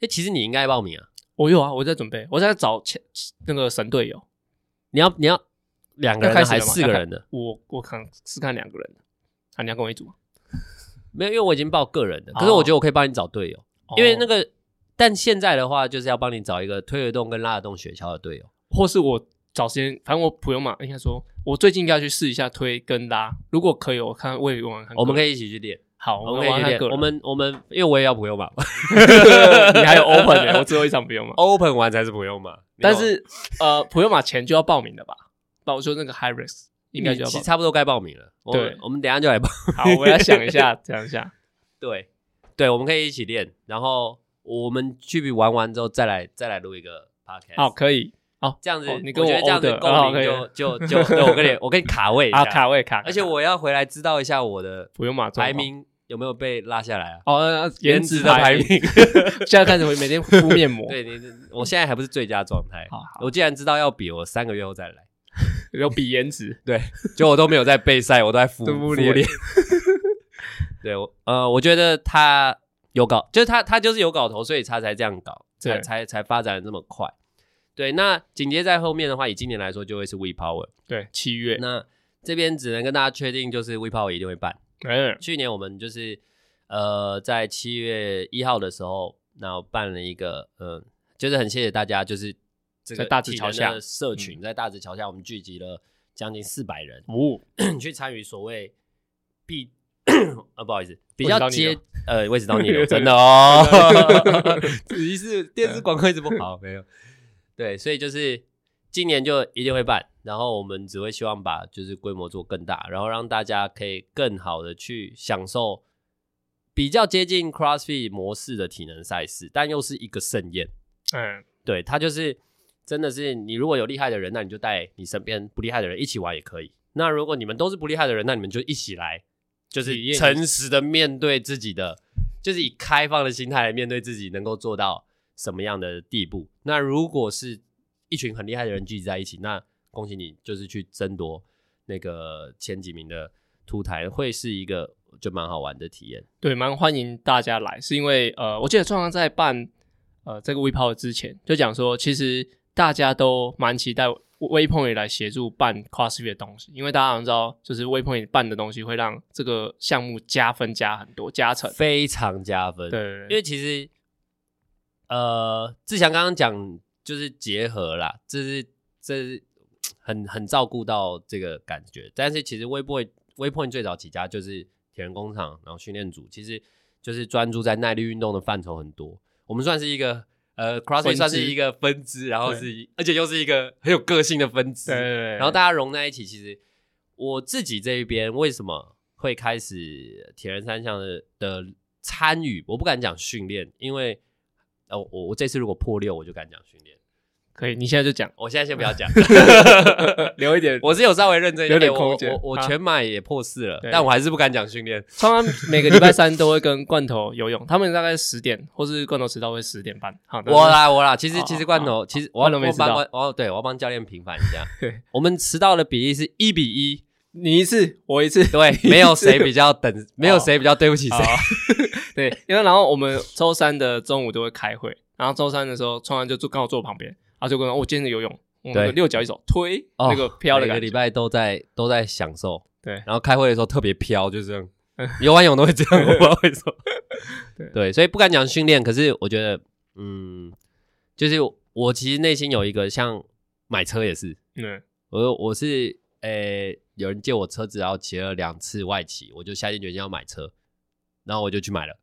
哎，其实你应该报名啊！
我有啊，我在准备，我在找前那个神队友。
你要你要两个人还是四个人的？
我我看是看两个人的。啊，你要跟我一组
吗？没有，因为我已经报个人的。可是我觉得我可以帮你找队友，哦、因为那个，但现在的话就是要帮你找一个推得动跟拉得动雪橇的队友，
或是我找时间，反正我普悠玛应该说，我最近应该去试一下推跟拉，如果可以，我看我也玩玩看。
我们可以一起去练。
好，我
们玩他个人。我们我们，因为我也要不用嘛
你还有 Open 的，我最后一场不用嘛
，Open 完才是不用嘛。
但是呃，不用嘛前就要报名的吧？报说那个 High Risk。应该就
其实差不多该报名了。对，我们等下就来报。
好，我要想一下，想一下。
对，对，我们可以一起练，然后我们去玩完之后再来再来录一个 podcast。
好，可以。好，
这样子，你跟我觉得这样子共鸣就就就对我跟你我跟你卡位
啊，卡位卡。
而且我要回来知道一下我的
普悠玛
排名有没有被拉下来啊？
哦，颜值的排名。现在开始会每天敷面膜。
对，你我现在还不是最佳状态。好，我既然知道要比，我三个月后再来。
有比颜值，
对，就我都没有在备赛，我都在敷敷脸。对，我呃，我觉得他有搞，就是他他就是有搞头，所以他才这样搞，才才才发展的这么快。对，那紧接在后面的话，以今年来说，就会是 We Power。
对，七月。
那这边只能跟大家确定，就是 We Power 一定会办。
嗯，
去年我们就是呃，在七月一号的时候，然后办了一个，嗯、呃，就是很谢谢大家，就是。这个大直桥下的社群，在大直桥下，我们聚集了将近四百人，哦，去参与所谓必 啊，不好意思，比较接呃，胃食道你了，真的哦，只是电视广告一直不好，没有，对，所以就是今年就一定会办，然后我们只会希望把就是规模做更大，然后让大家可以更好的去享受比较接近 CrossFit 模式的体能赛事，但又是一个盛宴，嗯，对，它就是。真的是，你如果有厉害的人，那你就带你身边不厉害的人一起玩也可以。那如果你们都是不厉害的人，那你们就一起来，就是诚实的面对自己的，就是以开放的心态来面对自己能够做到什么样的地步。那如果是一群很厉害的人聚集在一起，那恭喜你，就是去争夺那个前几名的凸台，会是一个就蛮好玩的体验。
对，蛮欢迎大家来，是因为呃，我记得壮壮在办呃这个 We Power 之前就讲说，其实。大家都蛮期待 Waypoint 来协助办 CrossFit 的东西，因为大家好像知道，就是 Waypoint 办的东西会让这个项目加分加很多，加成
非常加分。
对，
因为其实，呃，志强刚刚讲就是结合啦，这是这是很很照顾到这个感觉。但是其实 Waypoint Waypoint 最早起家就是铁人工厂，然后训练组其实就是专注在耐力运动的范畴很多。我们算是一个。呃，CrossFit 算是一个分支，然后是，而且又是一个很有个性的分支，对，对，对，然后大家融在一起。其实我自己这一边为什么会开始铁人三项的的参与？我不敢讲训练，因为呃，我我这次如果破六，我就敢讲训练。
可以，你现在就讲。
我现在先不要讲，
留一点。
我是有稍微认真一点，
有点空间。
我我全马也破四了，但我还是不敢讲训练。
他们每个礼拜三都会跟罐头游泳，他们大概十点，或是罐头迟到会十点半。好，
我啦我啦，其实其实罐头其实我要帮罐哦，对，我要帮教练平反一下。对，我们迟到的比例是一比一，
你一次我一次，
对，没有谁比较等，没有谁比较对不起谁。
对，因为然后我们周三的中午都会开会，然后周三的时候，川安就坐刚好坐我旁边。啊，就跟我今天的游泳，对，六脚一手推那个飘的感觉，
每个礼拜都在都在享受。
对，
然后开会的时候特别飘，就这样。游完泳都会这样，我不知道为什么。对 对，所以不敢讲训练，可是我觉得，嗯，就是我其实内心有一个像买车也是，嗯，我我是诶，有人借我车子，然后骑了两次外骑，我就下定决心要买车，然后我就去买了，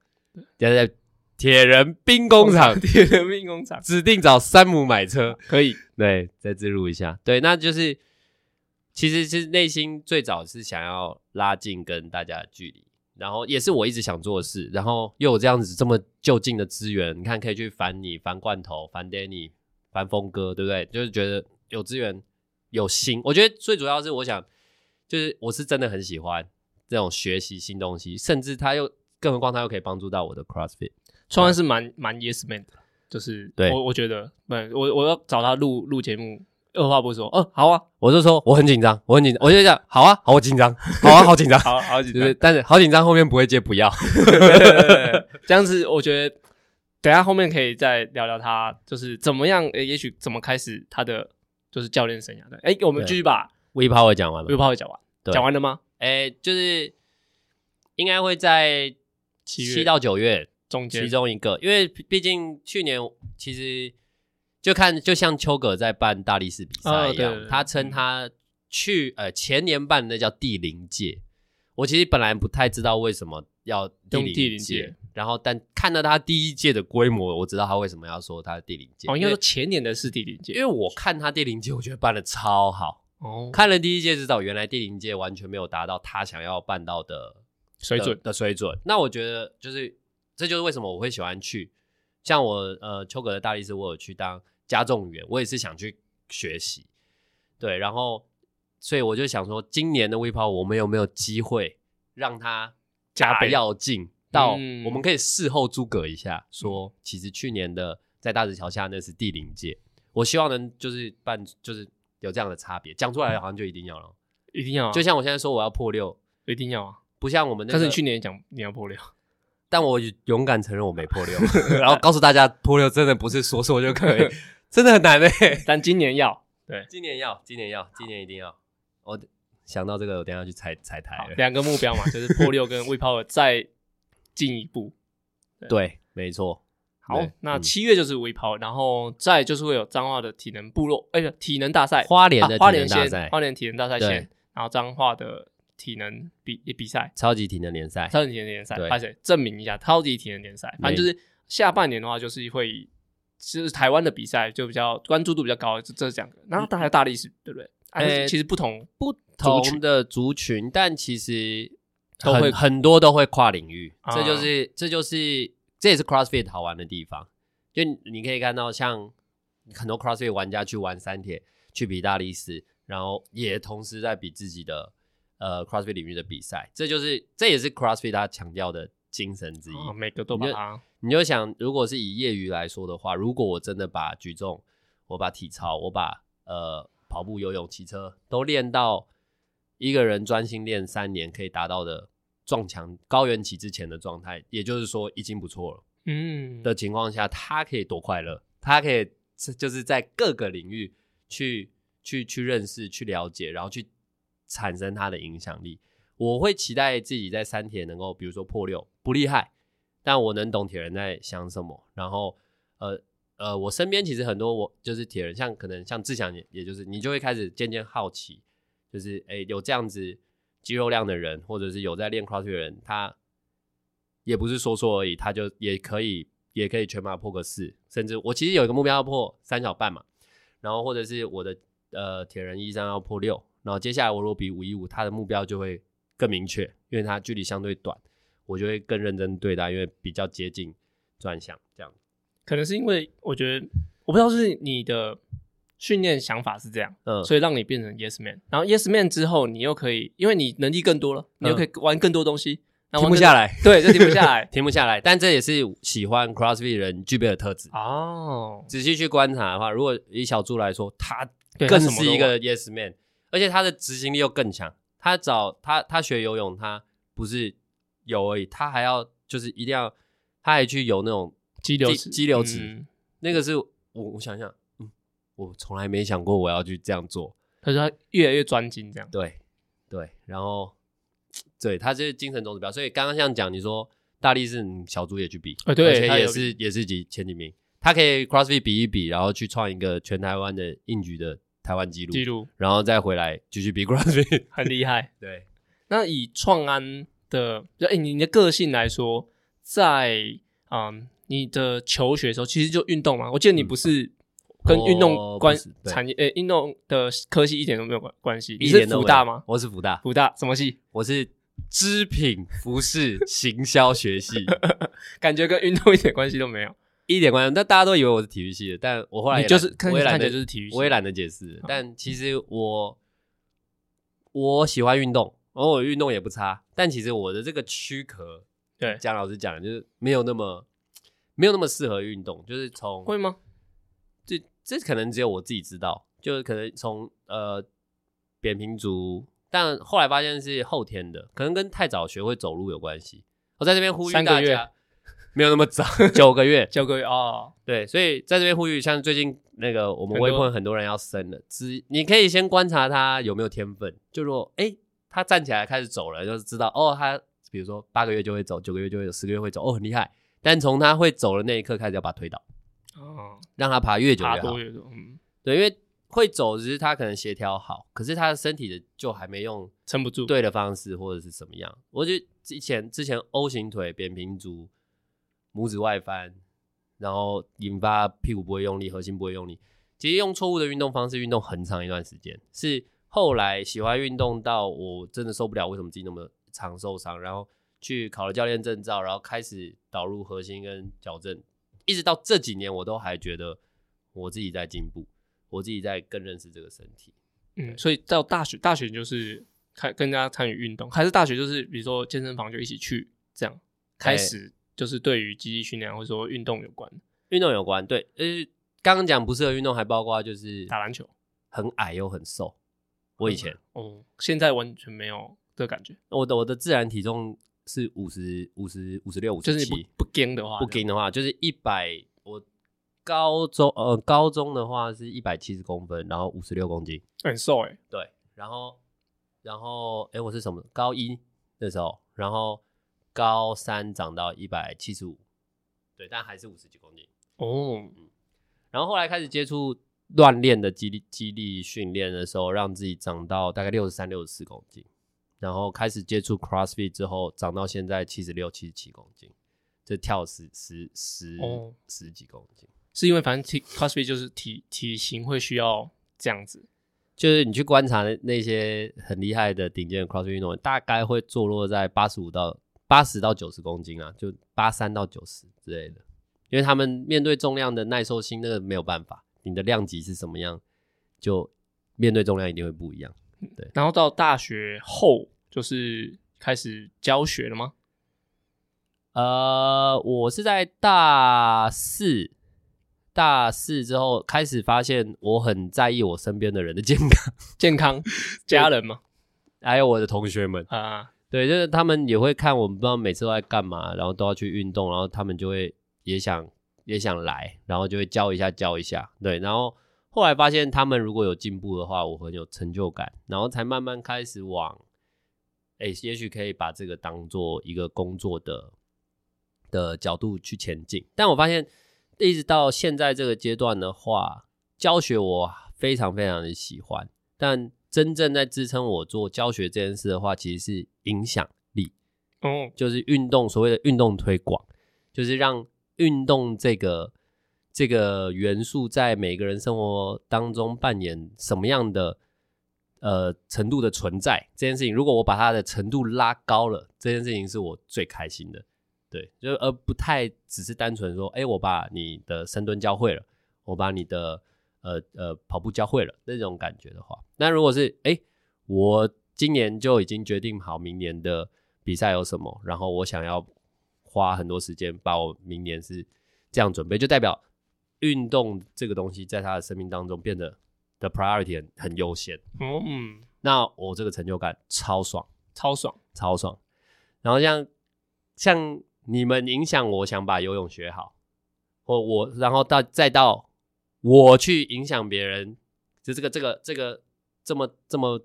现在铁人兵工厂，
铁人兵工厂，
指定找山姆买车，
可以，
对，再植入一下，对，那就是其实是内心最早是想要拉近跟大家的距离，然后也是我一直想做的事，然后又有这样子这么就近的资源，你看可以去烦你，烦罐头，烦 Danny，烦峰哥，对不对？就是觉得有资源有心，我觉得最主要是我想，就是我是真的很喜欢这种学习新东西，甚至他又更何况他又可以帮助到我的 CrossFit。
创安是蛮蛮 yes man 的，就是对。我我觉得，不，我我要找他录录节目，二话不说，嗯，好啊，
我就说我很紧张，我很紧张，我就讲好啊，好，我紧张，好啊，好紧张，
好好
紧张，但是好紧张后面不会接不要，
这样子我觉得，等下后面可以再聊聊他就是怎么样，诶，也许怎么开始他的就是教练生涯。的，诶，我们继续把
V Power 讲完了
，V Power 讲完，讲完了吗？
诶，就是应该会在七七到九月。
中间
其中一个，因为毕竟去年其实就看，就像邱葛在办大力士比赛一样，哦、对对对，他称他去呃前年办的那叫第零届。我其实本来不太知道为什么要第零届，然后但看到他第一届的规模，我知道他为什么要说他的第零届。
哦，应该说前年的是第零届，
因为我看他第零届，我觉得办的超好。哦，看了第一届知道，原来第零届完全没有达到他想要办到的
水准，的
水准。那我觉得就是。这就是为什么我会喜欢去，像我呃邱葛的大力士，我有去当加重员，我也是想去学习，对，然后所以我就想说，今年的 V Power 我们有没有机会让他加要进到，我们可以事后诸葛一下，说其实去年的在大石桥下那是第零届，我希望能就是办就是有这样的差别，讲出来好像就一定要了，
一定要，
就像我现在说我要破六，
一定要啊，
不像我们那个，
但是你去年讲你要破六。
但我勇敢承认我没破六，然后告诉大家破六真的不是说说就可以，真的很难嘞。
但今年要，对，
今年要，今年要，今年一定要。我想到这个，我等下去踩踩台了。
两个目标嘛，就是破六跟 V Power 再进一步。
对，对没错。
好，那七月就是 V Power，然后再就是会有彰化的体能部落，哎，体能大赛，
花莲的
花莲先，花莲体能大赛先，然后彰化的。体能比比赛，
超级体能联赛，
超级体能联赛，而且证明一下超级体能联赛。反正就是下半年的话，就是会，其实台湾的比赛就比较关注度比较高，这这是这样的。然后大概大力士，对不对？哎，其实不同
不同的族群，但其实都会很多都会跨领域。这就是这就是这也是 CrossFit 好玩的地方。就你可以看到，像很多 CrossFit 玩家去玩三铁，去比大力士，然后也同时在比自己的。呃，CrossFit 领域的比赛，这就是这也是 CrossFit 他强调的精神之一。
哦、每个都把
你，你就想，如果是以业余来说的话，如果我真的把举重、我把体操、我把呃跑步、游泳、骑车都练到一个人专心练三年可以达到的撞墙高原期之前的状态，也就是说已经不错了。嗯，的情况下，他可以多快乐？他可以就是在各个领域去去去认识、去了解，然后去。产生它的影响力，我会期待自己在三铁能够，比如说破六，不厉害，但我能懂铁人在想什么。然后，呃呃，我身边其实很多我就是铁人，像可能像志祥也，也就是你就会开始渐渐好奇，就是诶有这样子肌肉量的人，或者是有在练 cross 的人，他也不是说说而已，他就也可以也可以全马破个四，甚至我其实有一个目标要破三小半嘛，然后或者是我的呃铁人一三要破六。然后接下来我如果比五一五，他的目标就会更明确，因为他距离相对短，我就会更认真对待，因为比较接近专项这样。
可能是因为我觉得，我不知道是你的训练想法是这样，嗯，所以让你变成 Yes Man。然后 Yes Man 之后，你又可以，因为你能力更多了，你又可以玩更多东西，
嗯、停不下来，
对，就停不下来，
停不下来。但这也是喜欢 CrossFit 人具备的特质哦。仔细去观察的话，如果以小猪来说，他更是一个 Yes Man。而且他的执行力又更强。他找他他学游泳，他不是游而已，他还要就是一定要，他还去游那种
激流池。
激流池，嗯、那个是我我想想，嗯，我从来没想过我要去这样做。
他说他越来越专精，这样。
对对，然后对他这是精神总指标。所以刚刚像讲，你说大力士小猪也去比，而且也是也是几前几名，他可以 CrossFit 比一比，然后去创一个全台湾的硬举的。台湾纪录，纪录，然后再回来继续比 CrossFit，
很厉害。
对，
那以创安的，就、欸、你的个性来说，在嗯你的求学的时候其实就运动嘛？我记得你不是跟运动关产业，诶，运动的科系一点都没有关关系。你是福大吗？
我是福大，
福大什么系？
我是织品服饰行销学系，
感觉跟运动一点关系都没有，
一点关系。但大家都以为我是体育系的，但我后来
你就是
我也懒得
就是体育系，
我也懒得解释。但其实我我喜欢运动，然后我运动也不差，但其实我的这个躯壳，对，讲老实讲，就是没有那么。没有那么适合运动，就是从
会吗？
这这可能只有我自己知道，就是可能从呃扁平足，但后来发现是后天的，可能跟太早学会走路有关系。我在这边呼吁大家，没有那么早，九个月，
九个月哦，
对，所以在这边呼吁，像最近那个我们微胖很多人要生了，只你可以先观察他有没有天分，就说哎，他站起来开始走了，就是知道哦，他比如说八个月就会走，九个月就会走，十个月会走，哦，很厉害。但从他会走的那一刻开始，要把他推倒，哦，让他爬越久越好。爬多越多，嗯，对，因为会走只是他可能协调好，可是他的身体的就还没用，撑不住对的方式或者是什么样。我觉得之前之前 O 型腿、扁平足、拇指外翻，然后引发屁股不会用力、核心不会用力，其实用错误的运动方式运动很长一段时间，是后来喜欢运动到我真的受不了，为什么自己那么常受伤，然后。去考了教练证照，然后开始导入核心跟矫正，一直到这几年，我都还觉得我自己在进步，我自己在更认识这个身体。
嗯，所以到大学，大学就是开跟大家参与运动，还是大学就是比如说健身房就一起去这样开始，就是对于肌力训练或者说运动有关，
运动有关。对，呃，刚刚讲不适合运动，还包括就是
打篮球，
很矮又很瘦。我以前
哦，现在完全没有这个感觉。
我的我的自然体重。是五十五十五十六五十七，
就是不不跟的话，
不跟的话就是一百。我高中呃高中的话是一百七十公分，然后五十六公斤，
很瘦哎。
对，然后然后哎、欸，我是什么？高一的时候，然后高三长到一百七十五，对，但还是五十几公斤哦。嗯，然后后来开始接触锻炼的激励激励训练的时候，让自己长到大概六十三六十四公斤。然后开始接触 CrossFit 之后，长到现在七十六、七十七公斤，就跳十十十十几公斤，
是因为反正 CrossFit 就是体体型会需要这样子，
就是你去观察那些很厉害的顶尖的 CrossFit 运动员，大概会坐落在八十五到八十到九十公斤啊，就八三到九十之类的，因为他们面对重量的耐受性，那个没有办法，你的量级是什么样，就面对重量一定会不一样。对，
然后到大学后就是开始教学了吗？
呃，我是在大四，大四之后开始发现我很在意我身边的人的健康，
健康 家人吗？
还有我的同学们啊，对，就是他们也会看我们，不知道每次都在干嘛，然后都要去运动，然后他们就会也想也想来，然后就会教一下教一下，对，然后。后来发现他们如果有进步的话，我很有成就感，然后才慢慢开始往，哎、也许可以把这个当做一个工作的的角度去前进。但我发现一直到现在这个阶段的话，教学我非常非常的喜欢，但真正在支撑我做教学这件事的话，其实是影响力。哦，就是运动，所谓的运动推广，就是让运动这个。这个元素在每个人生活当中扮演什么样的呃程度的存在？这件事情，如果我把它的程度拉高了，这件事情是我最开心的。对，就而不太只是单纯说，哎，我把你的深蹲教会了，我把你的呃呃跑步教会了那种感觉的话，那如果是哎，我今年就已经决定好明年的比赛有什么，然后我想要花很多时间把我明年是这样准备，就代表。运动这个东西在他的生命当中变得的 priority 很很优先，嗯，那我这个成就感超爽，
超爽，
超爽。然后像像你们影响我想把游泳学好，或我然后到再到我去影响别人，就这个这个这个这么这么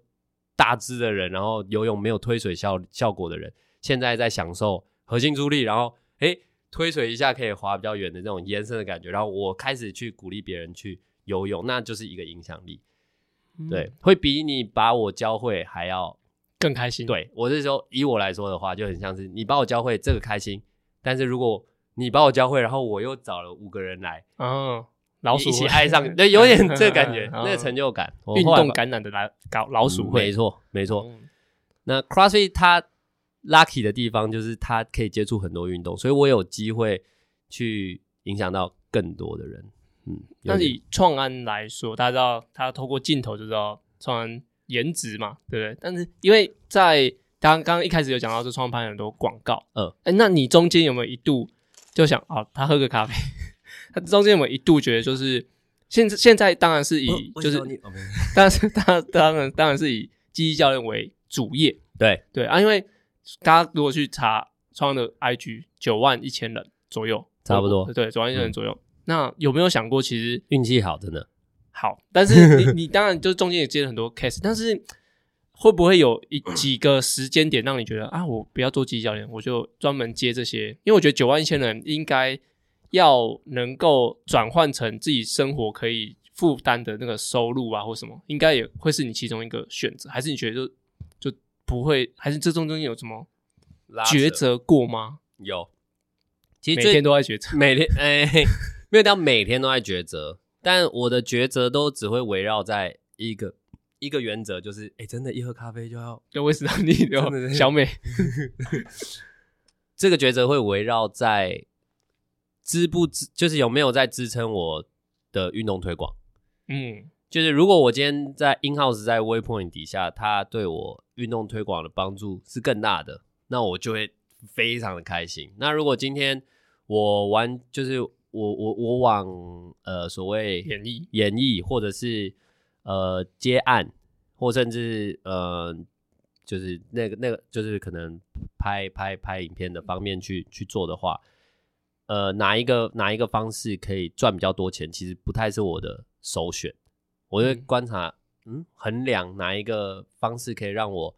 大只的人，然后游泳没有推水效效果的人，现在在享受核心助力，然后诶。推水一下可以滑比较远的这种延伸的感觉，然后我开始去鼓励别人去游泳，那就是一个影响力，嗯、对，会比你把我教会还要
更开心。
对，我是说，以我来说的话，就很像是你把我教会这个开心，但是如果你把我教会，然后我又找了五个人来，
嗯，老鼠
一起爱上，对，有点这个感觉，那个成就感，
运动感染的来搞老鼠会，
没错，没错。那 CrossFit 它 lucky 的地方就是它可以接触很多运动，所以我有机会去影响到更多的人。嗯，
那以创安来说，大家知道他透过镜头就知道创安颜值嘛，对不对？但是因为在刚刚一开始有讲到，这创安拍很多广告，嗯，哎，那你中间有没有一度就想啊，他喝个咖啡？他中间我一度觉得就是现在现在当然是以就 是，当然是当当然当然是以肌力教练为主业，
对
对啊，因为大家如果去查创的 IG，九万一千人左右，
差不多，
对，九万一千人左右。那有没有想过，其实
运气好，真的
好，但是你 你当然就中间也接了很多 case，但是会不会有一几个时间点让你觉得啊，我不要做肌力教练，我就专门接这些？因为我觉得九万一千人应该要能够转换成自己生活可以负担的那个收入啊，或什么，应该也会是你其中一个选择，还是你觉得就就不会？还是这中间有什么抉择过吗？
有，其实
每天都在抉择，
每天 哎。欸没有到每天都在抉择，但我的抉择都只会围绕在一个一个原则，就是哎、欸，真的，一喝咖啡就要
就会死到你 的小美。
这个抉择会围绕在支不支，就是有没有在支撑我的运动推广。嗯，就是如果我今天在 in house 在 Waypoint 底下，它对我运动推广的帮助是更大的，那我就会非常的开心。那如果今天我玩就是。我我我往呃所谓
演绎
演绎或者是呃接案，或甚至呃就是那个那个就是可能拍拍拍影片的方面去去做的话，呃哪一个哪一个方式可以赚比较多钱，其实不太是我的首选。我会观察嗯，嗯衡量哪一个方式可以让我。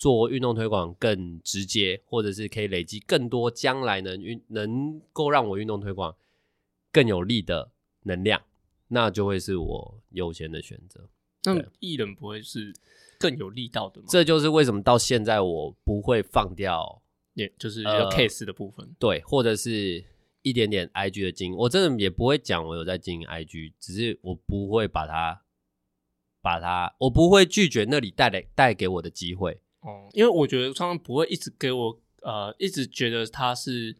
做运动推广更直接，或者是可以累积更多将来能运能够让我运动推广更有力的能量，那就会是我优先的选择。
那艺人不会是更有力道的吗？
这就是为什么到现在我不会放掉，
也就是有 case 的部分，呃，
对，或者是一点点 IG 的经营，我真的也不会讲我有在经营 IG，只是我不会把它把它，我不会拒绝那里带来带给我的机会。
哦，因为我觉得创安不会一直给我呃，一直觉得他是，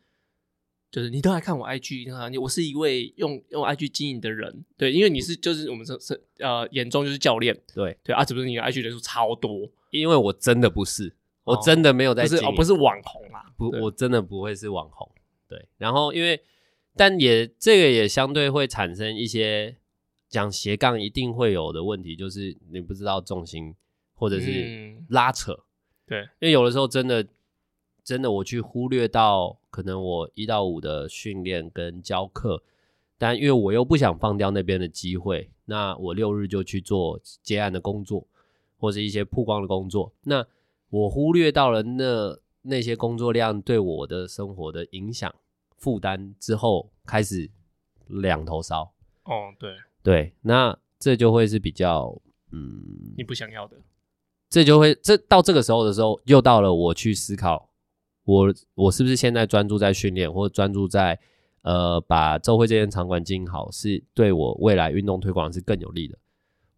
就是你都来看我 IG，啊，你我是一位用用 IG 经营的人，对，因为你是就是我们是是呃眼中就是教练，
对。
对啊，只不过你的 IG 人数超多，
因为我真的不是，我真的没有在经营，
不是哦，不是网红啦，
不，我真的不会是网红，对，然后因为但也这个也相对会产生一些讲斜杠一定会有的问题，就是你不知道重心或者是拉扯。嗯
对，
因为有的时候真的，真的我去忽略到可能我一到五的训练跟教课，但因为我又不想放掉那边的机会，那我六日就去做接案的工作，或是一些曝光的工作，那我忽略到了那那些工作量对我的生活的影响负担之后，开始两头烧。
哦，对
对，那这就会是比较嗯，
你不想要的。
这就会，这到这个时候的时候，又到了我去思考，我我是不是现在专注在训练，或者专注在呃把周会这间场馆经营好，是对我未来运动推广是更有利的。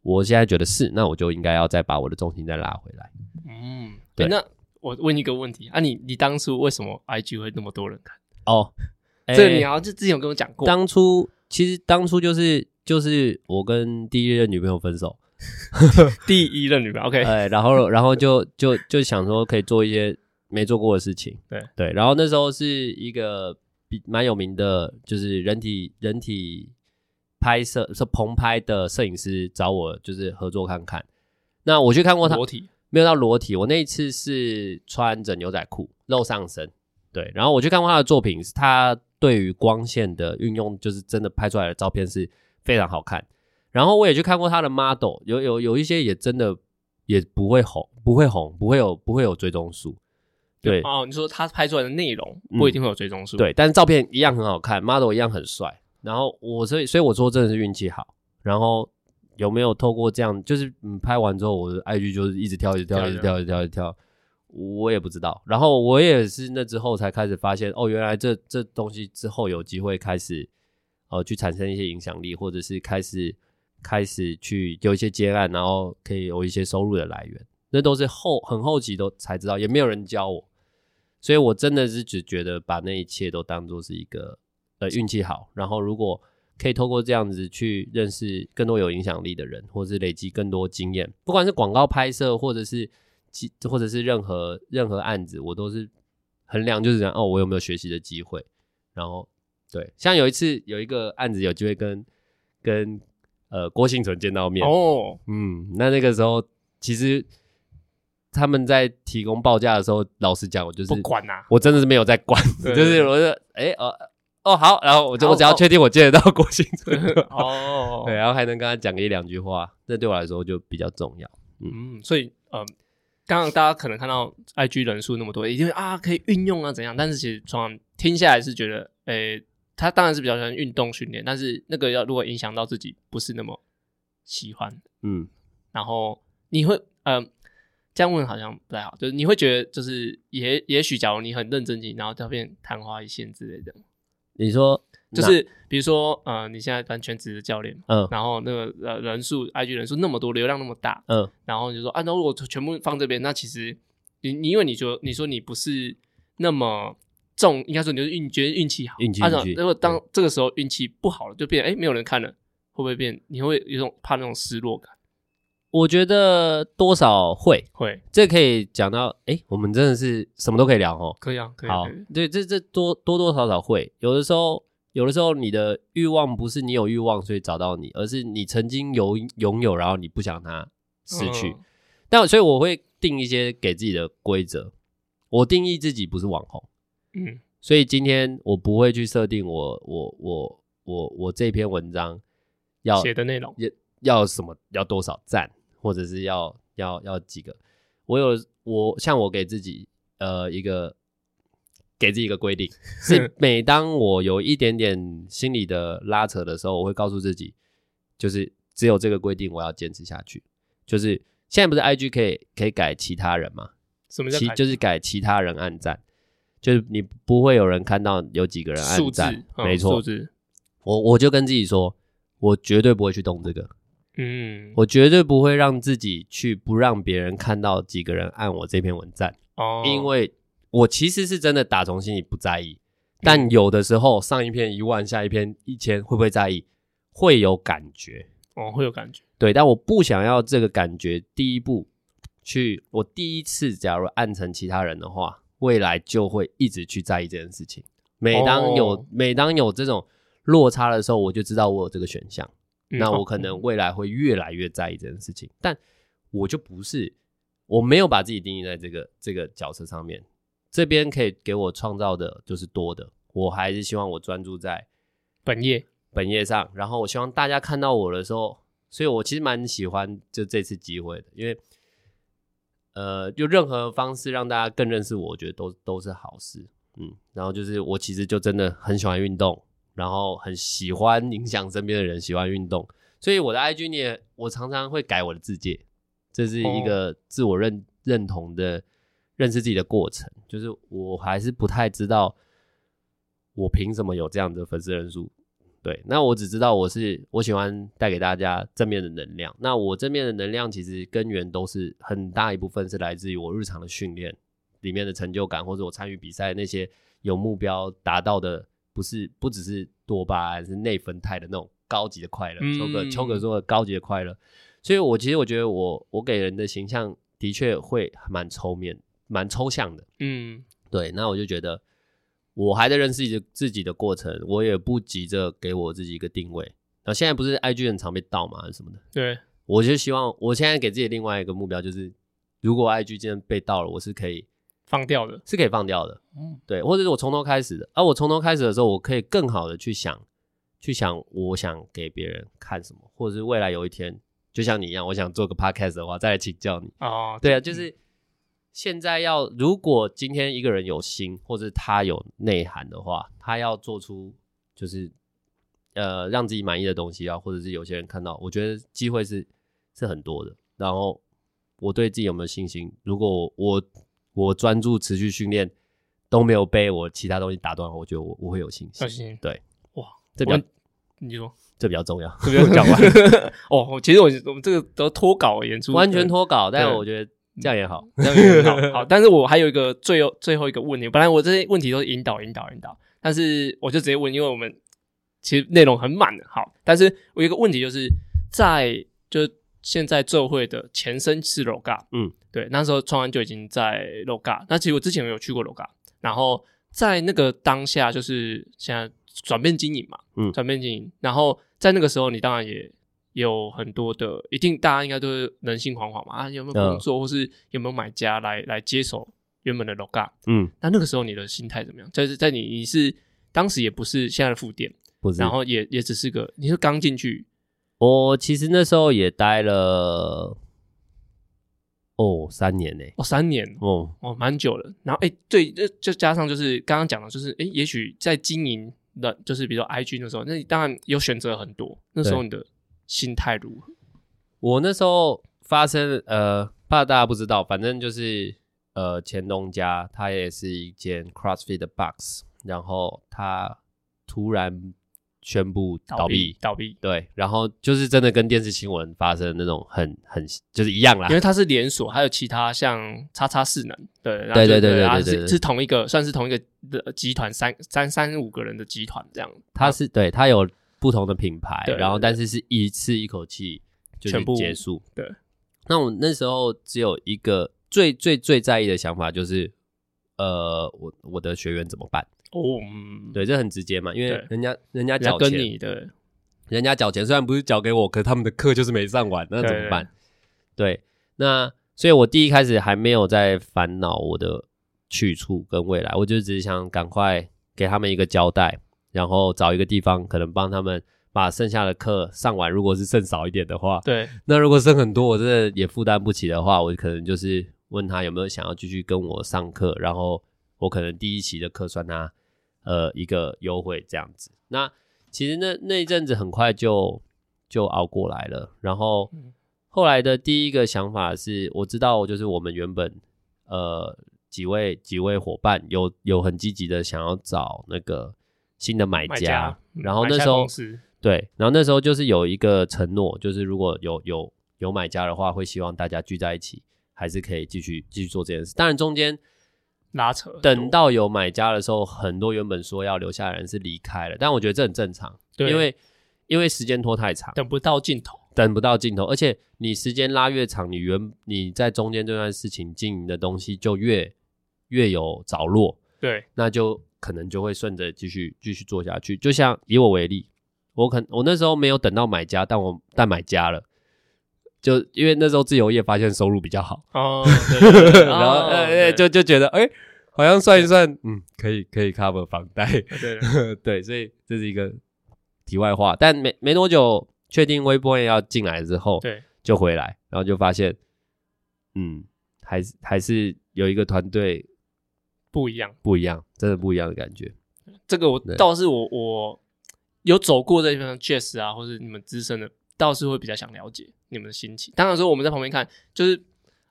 我现在觉得是，那我就应该要再把我的重心再拉回来。
嗯，对。那我问一个问题啊你，你你当初为什么 IG 会那么多人看？
哦，
这个你好像之前有跟我讲过。
当初其实当初就是就是我跟第一任女朋友分手。
第一任女朋友，OK，
哎，然后，然后就就就想说可以做一些没做过的事情，
对
对，然后那时候是一个比蛮有名的，就是人体人体拍摄是棚拍的摄影师找我，就是合作看看。那我去看过他
裸体，
没有到裸体，我那一次是穿着牛仔裤露上身，对，然后我去看过他的作品，他对于光线的运用，就是真的拍出来的照片是非常好看。然后我也去看过他的 model，有有有一些也真的也不会红，不会红，不会有不会有追踪数。对
哦，你说他拍出来的内容不一定会有追踪数，
嗯，对，但是照片一样很好看，model 一样很帅。然后我所以所以我说真的是运气好。然后有没有透过这样，就是嗯拍完之后我的 IG 就是一直跳，一直跳，一直跳，一直跳，一直跳。我也不知道。然后我也是那之后才开始发现，哦，原来这这东西之后有机会开始，呃，去产生一些影响力，或者是开始开始去有一些接案，然后可以有一些收入的来源。那都是后很后期都才知道，也没有人教我，所以我真的是只觉得把那一切都当做是一个呃运气好。然后如果可以透过这样子去认识更多有影响力的人，或者是累积更多经验，不管是广告拍摄，或者是或者是任何任何案子，我都是衡量就是讲哦，我有没有学习的机会。然后对，像有一次有一个案子有机会跟跟呃郭婞淳见到面
哦，
嗯，那那个时候其实他们在提供报价的时候，老实讲，我就是
不管呐、啊，
我真的是没有在管，就是我说哎呃。哦，好，然后我就我只要确定我见得到郭婞淳
哦，
对，然后还能跟他讲个一两句话，这对我来说就比较重要。
嗯，嗯所以呃，刚刚大家可能看到 IG 人数那么多，一定会啊可以运用啊怎样？但是其实从听下来是觉得，诶，他当然是比较喜欢运动训练，但是那个要如果影响到自己，不是那么喜欢。
嗯，
然后你会呃这样问好像不太好，就是你会觉得就是也也许假如你很认真听，然后就变昙花一现之类的。
你说
就是比如说呃，你现在当全职的教练，
嗯，
然后那个呃人数，IG 人数那么多，流量那么大，
嗯，
然后你就说啊，那如果全部放这边，那其实你你因为你说你说你不是那么重，应该说你就是运觉得运气好，
运气运气。
如果当这个时候运气不好了，就变哎没有人看了，会不会变？你会有种怕那种失落感？
我觉得多少会
会，
这可以讲到，哎、欸，我们真的是什么都可以聊哦。
可以啊，可以。
好，对，这这多多多少少会，有的时候，有的时候你的欲望不是你有欲望所以找到你，而是你曾经有拥有，然后你不想它失去。嗯、但所以我会定一些给自己的规则，我定义自己不是网红，
嗯，
所以今天我不会去设定我我我我我这篇文章要
写的内容
要要什么要多少赞。或者是要要要几个？我有我像我给自己呃一个给自己一个规定，是每当我有一点点心理的拉扯的时候，我会告诉自己，就是只有这个规定我要坚持下去。就是现在不是 IG 可以可以改其他人吗？
什么叫
其就是改其他人按赞，就是你不会有人看到有几个人按赞，没错。我我就跟自己说，我绝对不会去动这个。
嗯，
我绝对不会让自己去不让别人看到几个人按我这篇文赞
哦，
因为我其实是真的打从心里不在意，但有的时候上一篇一万，下一篇一千，会不会在意？会有感觉
哦，会有感觉，
对，但我不想要这个感觉。第一步去，我第一次假如按成其他人的话，未来就会一直去在意这件事情。每当有、哦、每当有这种落差的时候，我就知道我有这个选项。那我可能未来会越来越在意这件事情，但我就不是，我没有把自己定义在这个这个角色上面。这边可以给我创造的就是多的，我还是希望我专注在
本业
本业上。然后我希望大家看到我的时候，所以我其实蛮喜欢就这次机会的，因为呃，就任何方式让大家更认识我，我觉得都都是好事。嗯，然后就是我其实就真的很喜欢运动。然后很喜欢影响身边的人，喜欢运动，所以我的 IG 你也，我常常会改我的自介，这是一个自我认认同的认识自己的过程。就是我还是不太知道，我凭什么有这样的粉丝人数？对，那我只知道我是我喜欢带给大家正面的能量。那我正面的能量其实根源都是很大一部分是来自于我日常的训练里面的成就感，或者我参与比赛那些有目标达到的。不是，不只是多巴胺，是内啡肽的那种高级的快乐。嗯、秋哥，秋哥说的高级的快乐。所以，我其实我觉得我我给人的形象的确会蛮抽面、蛮抽象的。
嗯，
对。那我就觉得我还在认识自己自己的过程，我也不急着给我自己一个定位。那现在不是 IG 很常被盗吗？还是什么的？
对。
我就希望我现在给自己另外一个目标，就是如果 IG 今天被盗了，我是可以。
放掉的，
是可以放掉的，
嗯，
对，或者是我从头开始的，而、啊、我从头开始的时候，我可以更好的去想，去想我想给别人看什么，或者是未来有一天，就像你一样，我想做个 podcast 的话，再来请教你。
哦，
对啊，就是现在要，如果今天一个人有心，或者他有内涵的话，他要做出就是呃让自己满意的东西啊，或者是有些人看到，我觉得机会是是很多的。然后我对自己有没有信心？如果我我专注持续训练都没有被我其他东西打断，我觉得我我会有信心。
信
对，
哇，
这比较
你说
这比较重要，
这比较讲完 哦。其实我我们这个都脱稿演出，
完全脱稿，但是我觉得这样也好，
这样也好。好，但是我还有一个最后最后一个问题，本来我这些问题都是引导引导引导，但是我就直接问，因为我们其实内容很满的。好，但是我有一个问题就是在就。现在做会的前身是 Loga，嗯，对，那时候创安就已经在 Loga。那其实我之前有去过 Loga，然后在那个当下，就是现在转变经营嘛，嗯，转变经营。然后在那个时候，你当然也有很多的，一定大家应该都是人心惶惶嘛，啊，有没有工作，或是有没有买家来来接手原本的 Loga？嗯，那那个时候你的心态怎么样？就是在你你是当时也不是现在的副店，不是，然后也也只是个你是刚进去。
我其实那时候也待了哦三年呢，
哦三年哦哦蛮久了。然后哎，对，就就加上就是刚刚讲的，就是哎，也许在经营的，就是比如说 IG 的时候，那你当然有选择很多。那时候你的心态如何？
我那时候发生呃，怕大家不知道，反正就是呃，前东家他也是一间 CrossFit 的 Box，然后他突然。宣布倒闭，
倒闭，
对，然后就是真的跟电视新闻发生那种很很就是一样啦，
因为它是连锁，还有其他像叉叉势能，对，
对对对对对对，
是同一个，算是同一个的集团，三三三五个人的集团这样。
它是对，它有不同的品牌，然后但是是一次一口气全部结束。
对，
那我那时候只有一个最最最在意的想法就是，呃，我我的学员怎么办？
哦，嗯，
对，这很直接嘛，因为人家人家
缴钱，
人家缴钱，虽然不是缴给我，可是他们的课就是没上完，那怎么办？对，那所以我第一开始还没有在烦恼我的去处跟未来，我就只是想赶快给他们一个交代，然后找一个地方，可能帮他们把剩下的课上完。如果是剩少一点的话，
对，
那如果剩很多，我真的也负担不起的话，我可能就是问他有没有想要继续跟我上课，然后我可能第一期的课算他。呃，一个优惠这样子，那其实那那一阵子很快就就熬过来了。然后后来的第一个想法是，我知道就是我们原本呃几位几位伙伴有有很积极的想要找那个新的买家，买家然后那时候对，然后那时候就是有一个承诺，就是如果有有有买家的话，会希望大家聚在一起，还是可以继续继续做这件事。当然中间。
拉扯，
等到有买家的时候，很多原本说要留下的人是离开了，但我觉得这很正常，对，因为因为时间拖太长，
等不到尽头，
等不到尽头，而且你时间拉越长，你原你在中间这段事情经营的东西就越越有着落，
对，
那就可能就会顺着继续继续做下去。就像以我为例，我可我那时候没有等到买家，但我但买家了。就因为那时候自由业发现收入比较好。哦，对 对对然后呃、欸、就就觉得哎、欸，好像算一算，嗯，可以可以 cover 房贷，对。对，所以这是一个题外话。但没没多久，确定微波要进来之后，对，就回来，然后就发现，嗯，还是还是有一个团队
不一样，
不一样，真的不一样的感觉。
这个我倒是我我有走过这边 Jess 啊，或是你们资深的。倒是会比较想了解你们的心情。当然说我们在旁边看，就是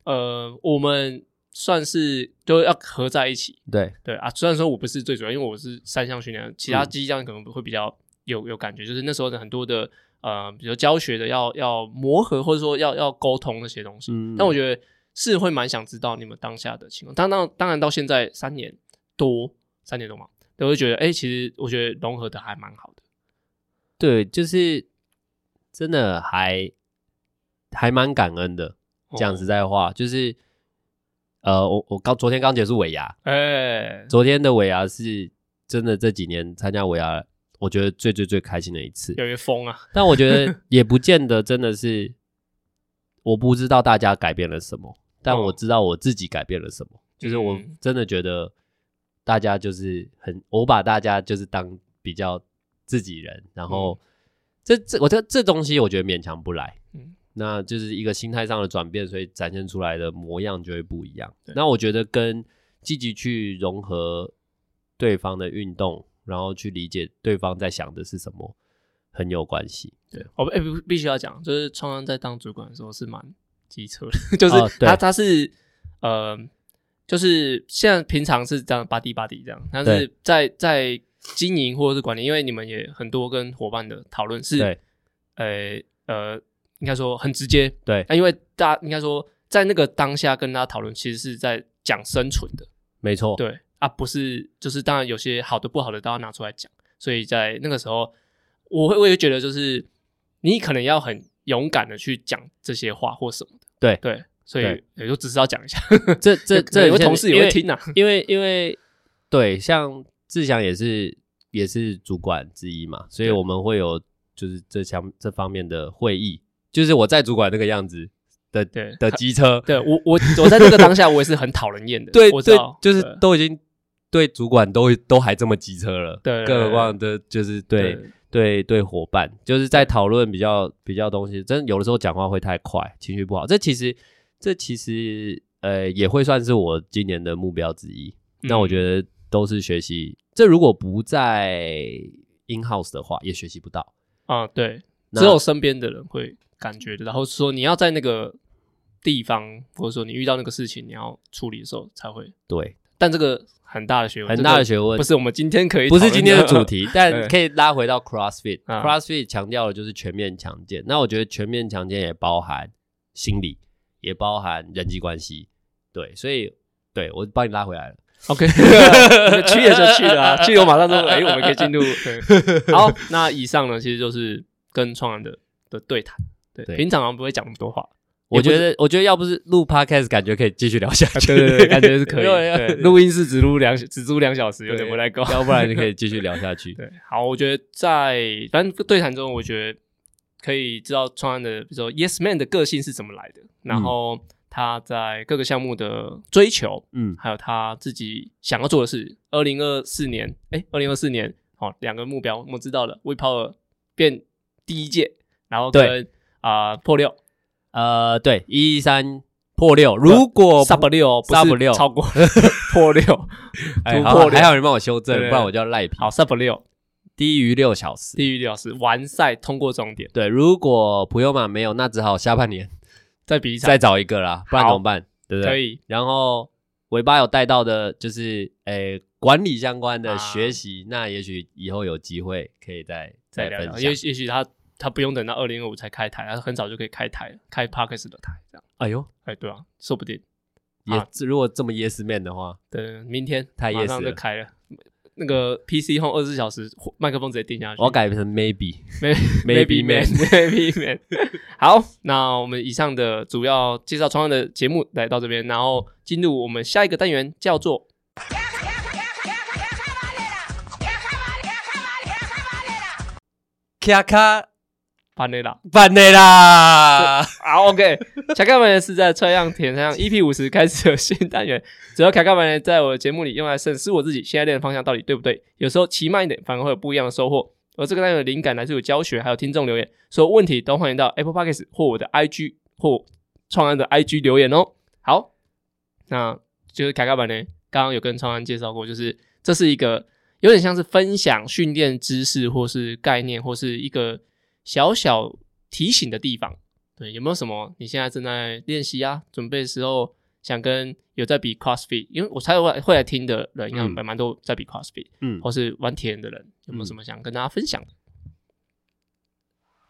呃，我们算是都要合在一起。
对
对啊，虽然说我不是最主要，因为我是三项训练，其他机这样可能会比较有有感觉。就是那时候的很多的呃，比如教学的要要磨合，或者说要要沟通那些东西。嗯。但我觉得是会蛮想知道你们当下的情况。当当当然到现在三年多，三年多嘛，都会觉得哎、欸，其实我觉得融合的还蛮好的。
对，就是。真的还还蛮感恩的，讲实在话，哦、就是呃，我我刚昨天刚结束尾牙，哎、欸，昨天的尾牙是真的这几年参加尾牙，我觉得最最最开心的一次，
有点疯啊！
但我觉得 也不见得真的是，我不知道大家改变了什么，但我知道我自己改变了什么，哦、就是我真的觉得大家就是很，我把大家就是当比较自己人，然后。这这，我觉得这东西我觉得勉强不来，嗯，那就是一个心态上的转变，所以展现出来的模样就会不一样。那我觉得跟积极去融合对方的运动，然后去理解对方在想的是什么，很有关系。
对，我哎，必必须要讲，就是创安在当主管的时候是蛮机车的，就是他、哦、他是呃就是现在平常是这样巴蒂巴蒂这样，但是在在经营或者是管理，因为你们也很多跟伙伴的讨论是，
对，
呃呃，应该说很直接，
对，
那因为大家应该说在那个当下跟大家讨论，其实是在讲生存的，
没错，
对。啊，不是，就是当然有些好的不好的都要拿出来讲，所以在那个时候，我会我也觉得就是你可能要很勇敢的去讲这些话或什么的，
对。
对。所以也就只是要讲一下，
这这 这
有同事也会听啊，
因为因为对，像志祥也是也是主管之一嘛，所以我们会有就是这项这方面的会议，就是我在主管那个样子的
对
的机车，
对我我我在这个当下我也是很讨人厌的，
对，
我知道，
就是都已经对主管都都还这么机车了，
对，
更何况的就是对对对伙伴，就是在讨论比较比较东西，真有的时候讲话会太快，情绪不好，这其实。这其实呃也会算是我今年的目标之一。嗯、那我觉得都是学习。这如果不在 in house 的话，也学习不到
啊。对，只有身边的人会感觉的。然后说你要在那个地方，或者说你遇到那个事情，你要处理的时候才会。
对，
但这个很大的学问，
很大的学问，
不是我们今天可以，
不是今天的主题，但可以拉回到 CrossFit。
啊、
CrossFit 强调的就是全面强健。那我觉得全面强健也包含心理。也包含人际关系，对，所以对我帮你拉回来了。
OK，去也就去了啊，去我马上说，哎、欸，我们可以进入。好，那以上呢，其实就是跟创安的的对谈。对，对平常好像不会讲那么多话。
我觉得，我觉得要不是录 Podcast，感觉可以继续聊下去。
对对对，感觉是可以。录音室只录两只录两小时，有点不太够。
要不然就可以继续聊下去。
对，好，我觉得在反正对谈中，我觉得。可以知道创安的，比如说 Yes Man 的个性是怎么来的，然后他在各个项目的追求，嗯，还有他自己想要做的事。二零二四年，哎，二零二四年，好，两个目标我们知道了，We Power 变第一届，然后跟啊破六，呃，对，一三破六，如果 Sub 六，Sub 六。超过。破六，
突破，还有人帮我修正，不然我就要赖皮。
好，Sub 六。
低于六小时，
低于六小时完赛通过终点。
对，如果普悠玛没有，那只好下半年
再比一场，
再找一个啦，不然怎么
办？
对不对？
可以。
然后尾巴有带到的，就是诶、欸、管理相关的学习，啊、那也许以后有机会可以再再分享。
也也许他他不用等到二零二五才开台，他很早就可以开台了，开 Podcast 的台这样。
哎呦，
哎对啊，说不定
也、啊、如果这么 Yes Man 的话，
对，明天
太 Yes
就开了。那个 PC Home 二十四小时麦克风直接定下去，
我要改成 Maybe
Maybe Man Maybe Man。好，那我们以上的主要介绍创业的节目来到这边，然后进入我们下一个单元，叫做
卡卡。
办的啦，
办的啦，
啊，OK。卡卡班是在川样田上 EP 五十开始有新单元，只要卡卡班在我的节目里用来审视我自己现在练的方向到底对不对。有时候骑慢一点，反而会有不一样的收获。而这个单元的灵感来自于教学，还有听众留言，所有问题都欢迎到 Apple Podcast 或我的 IG 或创安的 IG 留言哦。好，那就是卡卡班呢，刚刚有跟创安介绍过，就是这是一个有点像是分享训练知识或是概念或是一个。小小提醒的地方，对，有没有什么你现在正在练习啊？准备的时候想跟有在比 CrossFit，因为我猜会会来听的人，应该蛮蛮多在比 CrossFit，嗯，或是玩铁人的人，有没有什么想跟大家分享？的？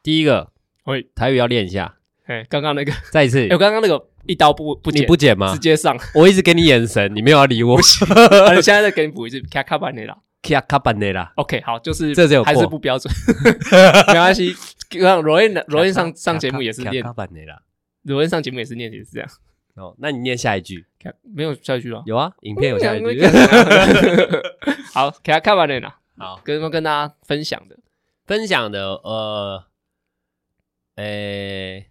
第一个，
喂，
台语要练一下，
哎，刚刚那个，
再一次，
我刚刚那个一刀不不剪，
你不剪吗？
直接上，
我一直给你眼神，你没有要理我，
我现在再给你补一次，卡卡巴内啦。卡
卡班内啦
，OK，好，就是
这有
还是不标准，没关系。让罗燕罗燕上上节目也是念卡班内啦，罗燕上节目也是念也是这样。
哦，那你念下一句，
没有下一句了？
有啊，影片有下一句。
好，卡卡班内啦，
好，
跟跟大家分享的，
分享的，呃，诶，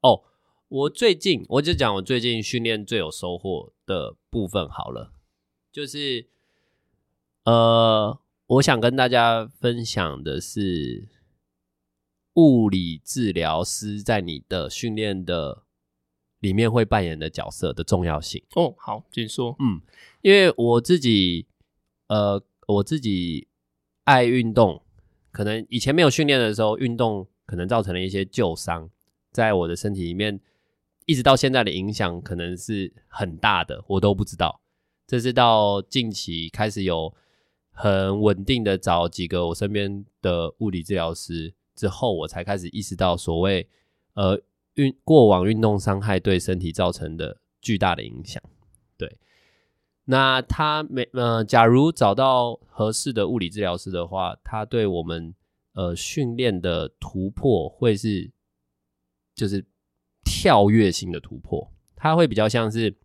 哦，我最近我就讲我最近训练最有收获的部分好了。就是，呃，我想跟大家分享的是，物理治疗师在你的训练的里面会扮演的角色的重要性。
哦，好，请说。
嗯，因为我自己，呃，我自己爱运动，可能以前没有训练的时候，运动可能造成了一些旧伤，在我的身体里面一直到现在的影响可能是很大的，我都不知道。这是到近期开始有很稳定的找几个我身边的物理治疗师之后，我才开始意识到所谓呃运过往运动伤害对身体造成的巨大的影响。对，那他没呃，假如找到合适的物理治疗师的话，他对我们呃训练的突破会是就是跳跃性的突破，它会比较像是。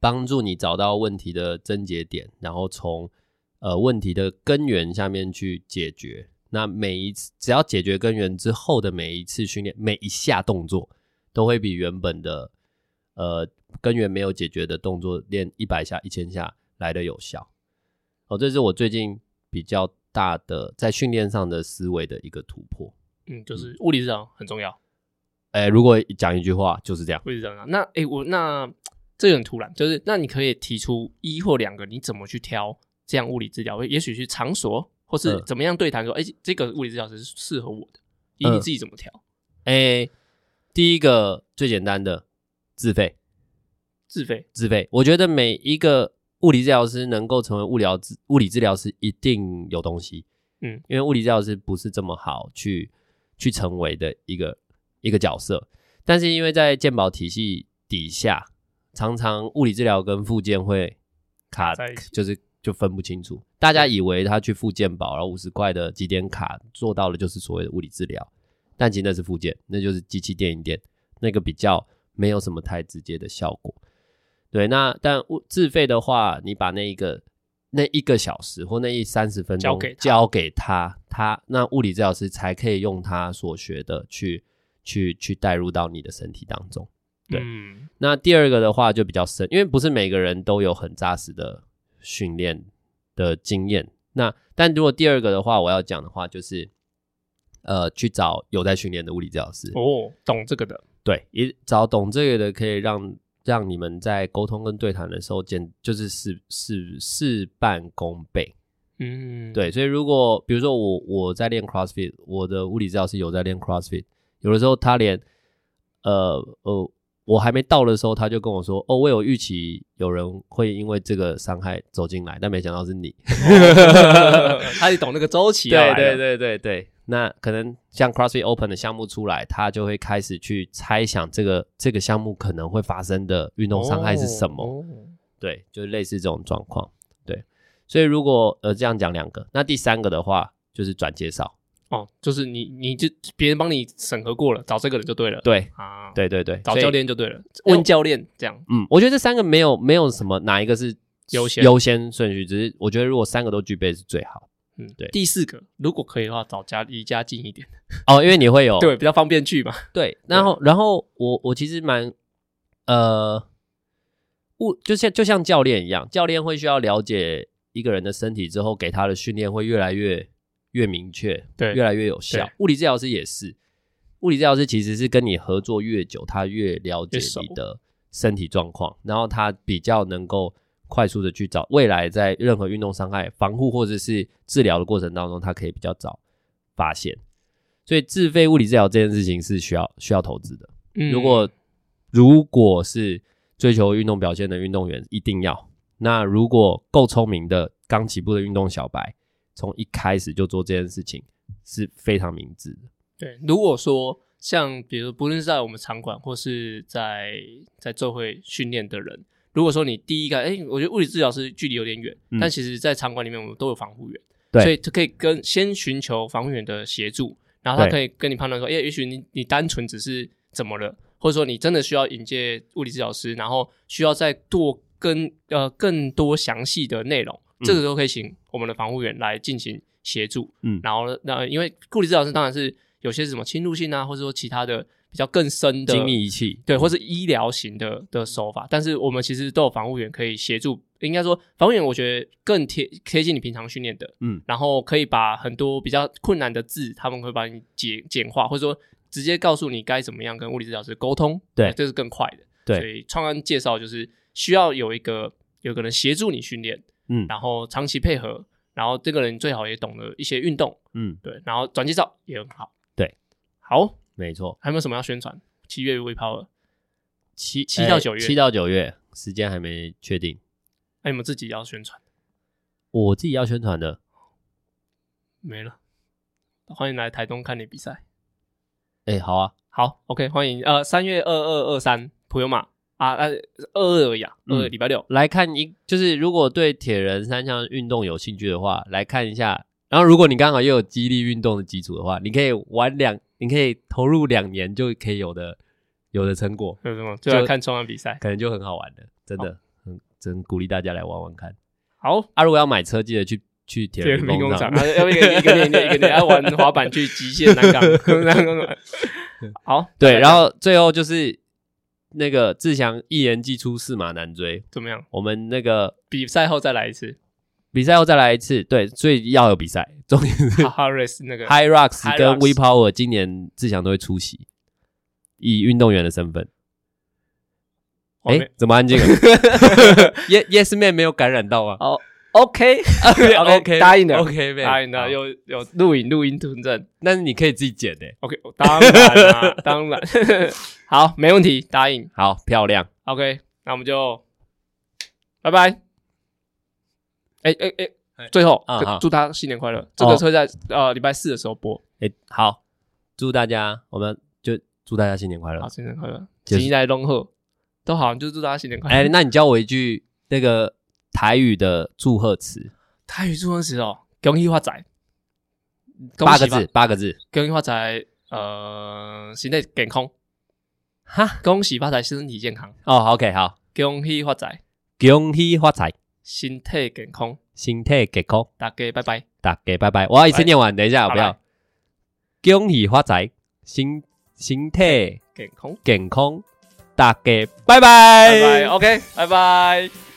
帮助你找到问题的症结点，然后从呃问题的根源下面去解决。那每一次只要解决根源之后的每一次训练，每一下动作都会比原本的呃根源没有解决的动作练一百下、一千下来得有效。哦，这是我最近比较大的在训练上的思维的一个突破。
嗯，就是物理治疗很重要。
哎，如果讲一句话就是这样。
物理治疗，那哎我那。这个很突然，就是那你可以提出一或两个，你怎么去挑这样物理治疗？也许是场所，或是怎么样对谈说，哎、嗯，这个物理治疗师是适合我的，以你自己怎么调？哎、
嗯，第一个最简单的，自费，
自费，
自费。我觉得每一个物理治疗师能够成为物疗治物理治疗师，一定有东西，嗯，因为物理治疗师不是这么好去去成为的一个一个角色，但是因为在健保体系底下。常常物理治疗跟复健会卡在一起，就是就分不清楚。大家以为他去复健保，然后五十块的几点卡做到了，就是所谓的物理治疗，但其实那是复健，那就是机器电一垫，那个比较没有什么太直接的效果。对，那但物自费的话，你把那一个那一个小时或那一三十分钟交给交给他，他那物理治疗师才可以用他所学的去去去带入到你的身体当中。对，嗯，那第二个的话就比较深，因为不是每个人都有很扎实的训练的经验。那但如果第二个的话，我要讲的话就是，呃，去找有在训练的物理治疗师
哦，懂这个的，
对，一找懂这个的，可以让让你们在沟通跟对谈的时候，简就是事事事半功倍。嗯，对，所以如果比如说我我在练 CrossFit，我的物理治疗师有在练 CrossFit，有的时候他连呃呃。我还没到的时候，他就跟我说：“哦，我有预期有人会因为这个伤害走进来，但没想到是你。哦”
他也懂那个周期
啊。对对对对对，那可能像 CrossFit Open 的项目出来，他就会开始去猜想这个这个项目可能会发生的运动伤害是什么。哦、对，就是类似这种状况。对，所以如果呃这样讲两个，那第三个的话就是转介绍。
哦，就是你，你就别人帮你审核过了，找这个人就对了。
对啊，对对对，
找教练就对了，问教练这样。
嗯，我觉得这三个没有没有什么哪一个是优先优先顺序，只是我觉得如果三个都具备是最好。嗯，对。
第四个，如果可以的话，找家离家近一点。
哦，因为你会有
对比较方便去嘛。
对，然后然后我我其实蛮呃，物就像就像教练一样，教练会需要了解一个人的身体之后，给他的训练会越来越。越明确，对，越来越有效。物理治疗师也是，物理治疗师其实是跟你合作越久，他越了解你的身体状况，然后他比较能够快速的去找未来在任何运动伤害防护或者是治疗的过程当中，他可以比较早发现。所以自费物理治疗这件事情是需要需要投资的。嗯，如果如果是追求运动表现的运动员，一定要。那如果够聪明的刚起步的运动小白。从一开始就做这件事情是非常明智的。
对，如果说像比如不论是在我们场馆或是在在做会训练的人，如果说你第一个，哎，我觉得物理治疗师距离有点远，嗯、但其实在场馆里面我们都有防护员，所以他可以跟先寻求防护员的协助，然后他可以跟你判断说，哎，也许你你单纯只是怎么了，或者说你真的需要引介物理治疗师，然后需要再多跟呃更多详细的内容。这个都可以请我们的防护员来进行协助，嗯，然后呢，那因为物理治疗师当然是有些什么侵入性啊，或者说其他的比较更深的
精密仪器，
对，或是医疗型的的手法，但是我们其实都有防护员可以协助。应该说，防护员我觉得更贴贴近你平常训练的，嗯，然后可以把很多比较困难的字，他们会帮你简简化，或者说直接告诉你该怎么样跟物理治疗师沟通，对，这是更快的。对，所以创安介绍就是需要有一个有个人协助你训练。嗯，然后长期配合，然后这个人最好也懂得一些运动，嗯，对，然后转介绍也很好，
对，
好，
没错。
还有没有什么要宣传？七月 V Power，
七
七到九月，
七到九月，时间还没确定。
那你们自己要宣传？
我自己要宣传的
没了。欢迎来台东看你比赛。
哎，好啊，
好，OK，欢迎。呃，三月二二二三，普悠玛啊，呃，二二而已啊，二二礼拜六
来看一，就是如果对铁人三项运动有兴趣的话，来看一下。然后，如果你刚好又有激励运动的基础的话，你可以玩两，你可以投入两年就可以有的有的成果。
有什么？就要看冲浪比赛，
可能就很好玩的，真的，很真鼓励大家来玩玩看。
好
啊，如果要买车，记得去去铁人工厂，
要一个一个练练一个练，要玩滑板去极限南港。好，
对，然后最后就是那个志祥一言既出，驷马难追，
怎么样？
我们那个
比赛后再来一次。
比赛后再来一次，对，所以要有比赛。重点是
Harris 那个
Hyrox 跟 We Power 今年志祥都会出席，以运动员的身份。哎，怎么安静了？Yes Yes Man 没有感染到啊？
哦，OK，OK，
答应的
，OK，答应的，有有录影录音存证，
那你可以自己剪的。
OK，当然当然，好，没问题，答应。
好，漂亮。
OK，那我们就拜拜。哎哎哎！最后，祝他新年快乐。这个车在呃礼拜四的时候播。
哎，好，祝大家，我们就祝大家新年快乐。
好，新年快乐，吉来龙贺，都好，就祝大家新年快乐。
哎，那你教我一句那个台语的祝贺词。
台语祝贺词哦，恭喜发财，
八个字，八个字，
恭喜发财，呃，身体健康。哈，恭喜发财，身体健康。
哦，OK，好，
恭喜发财，
恭喜发财。
身体健康，
身体健康，
大家拜拜，
大家拜拜。我要一次念完，等一下，我不要。恭喜发财，身身体
健康，
健康，大家拜拜，拜拜
，OK，拜拜。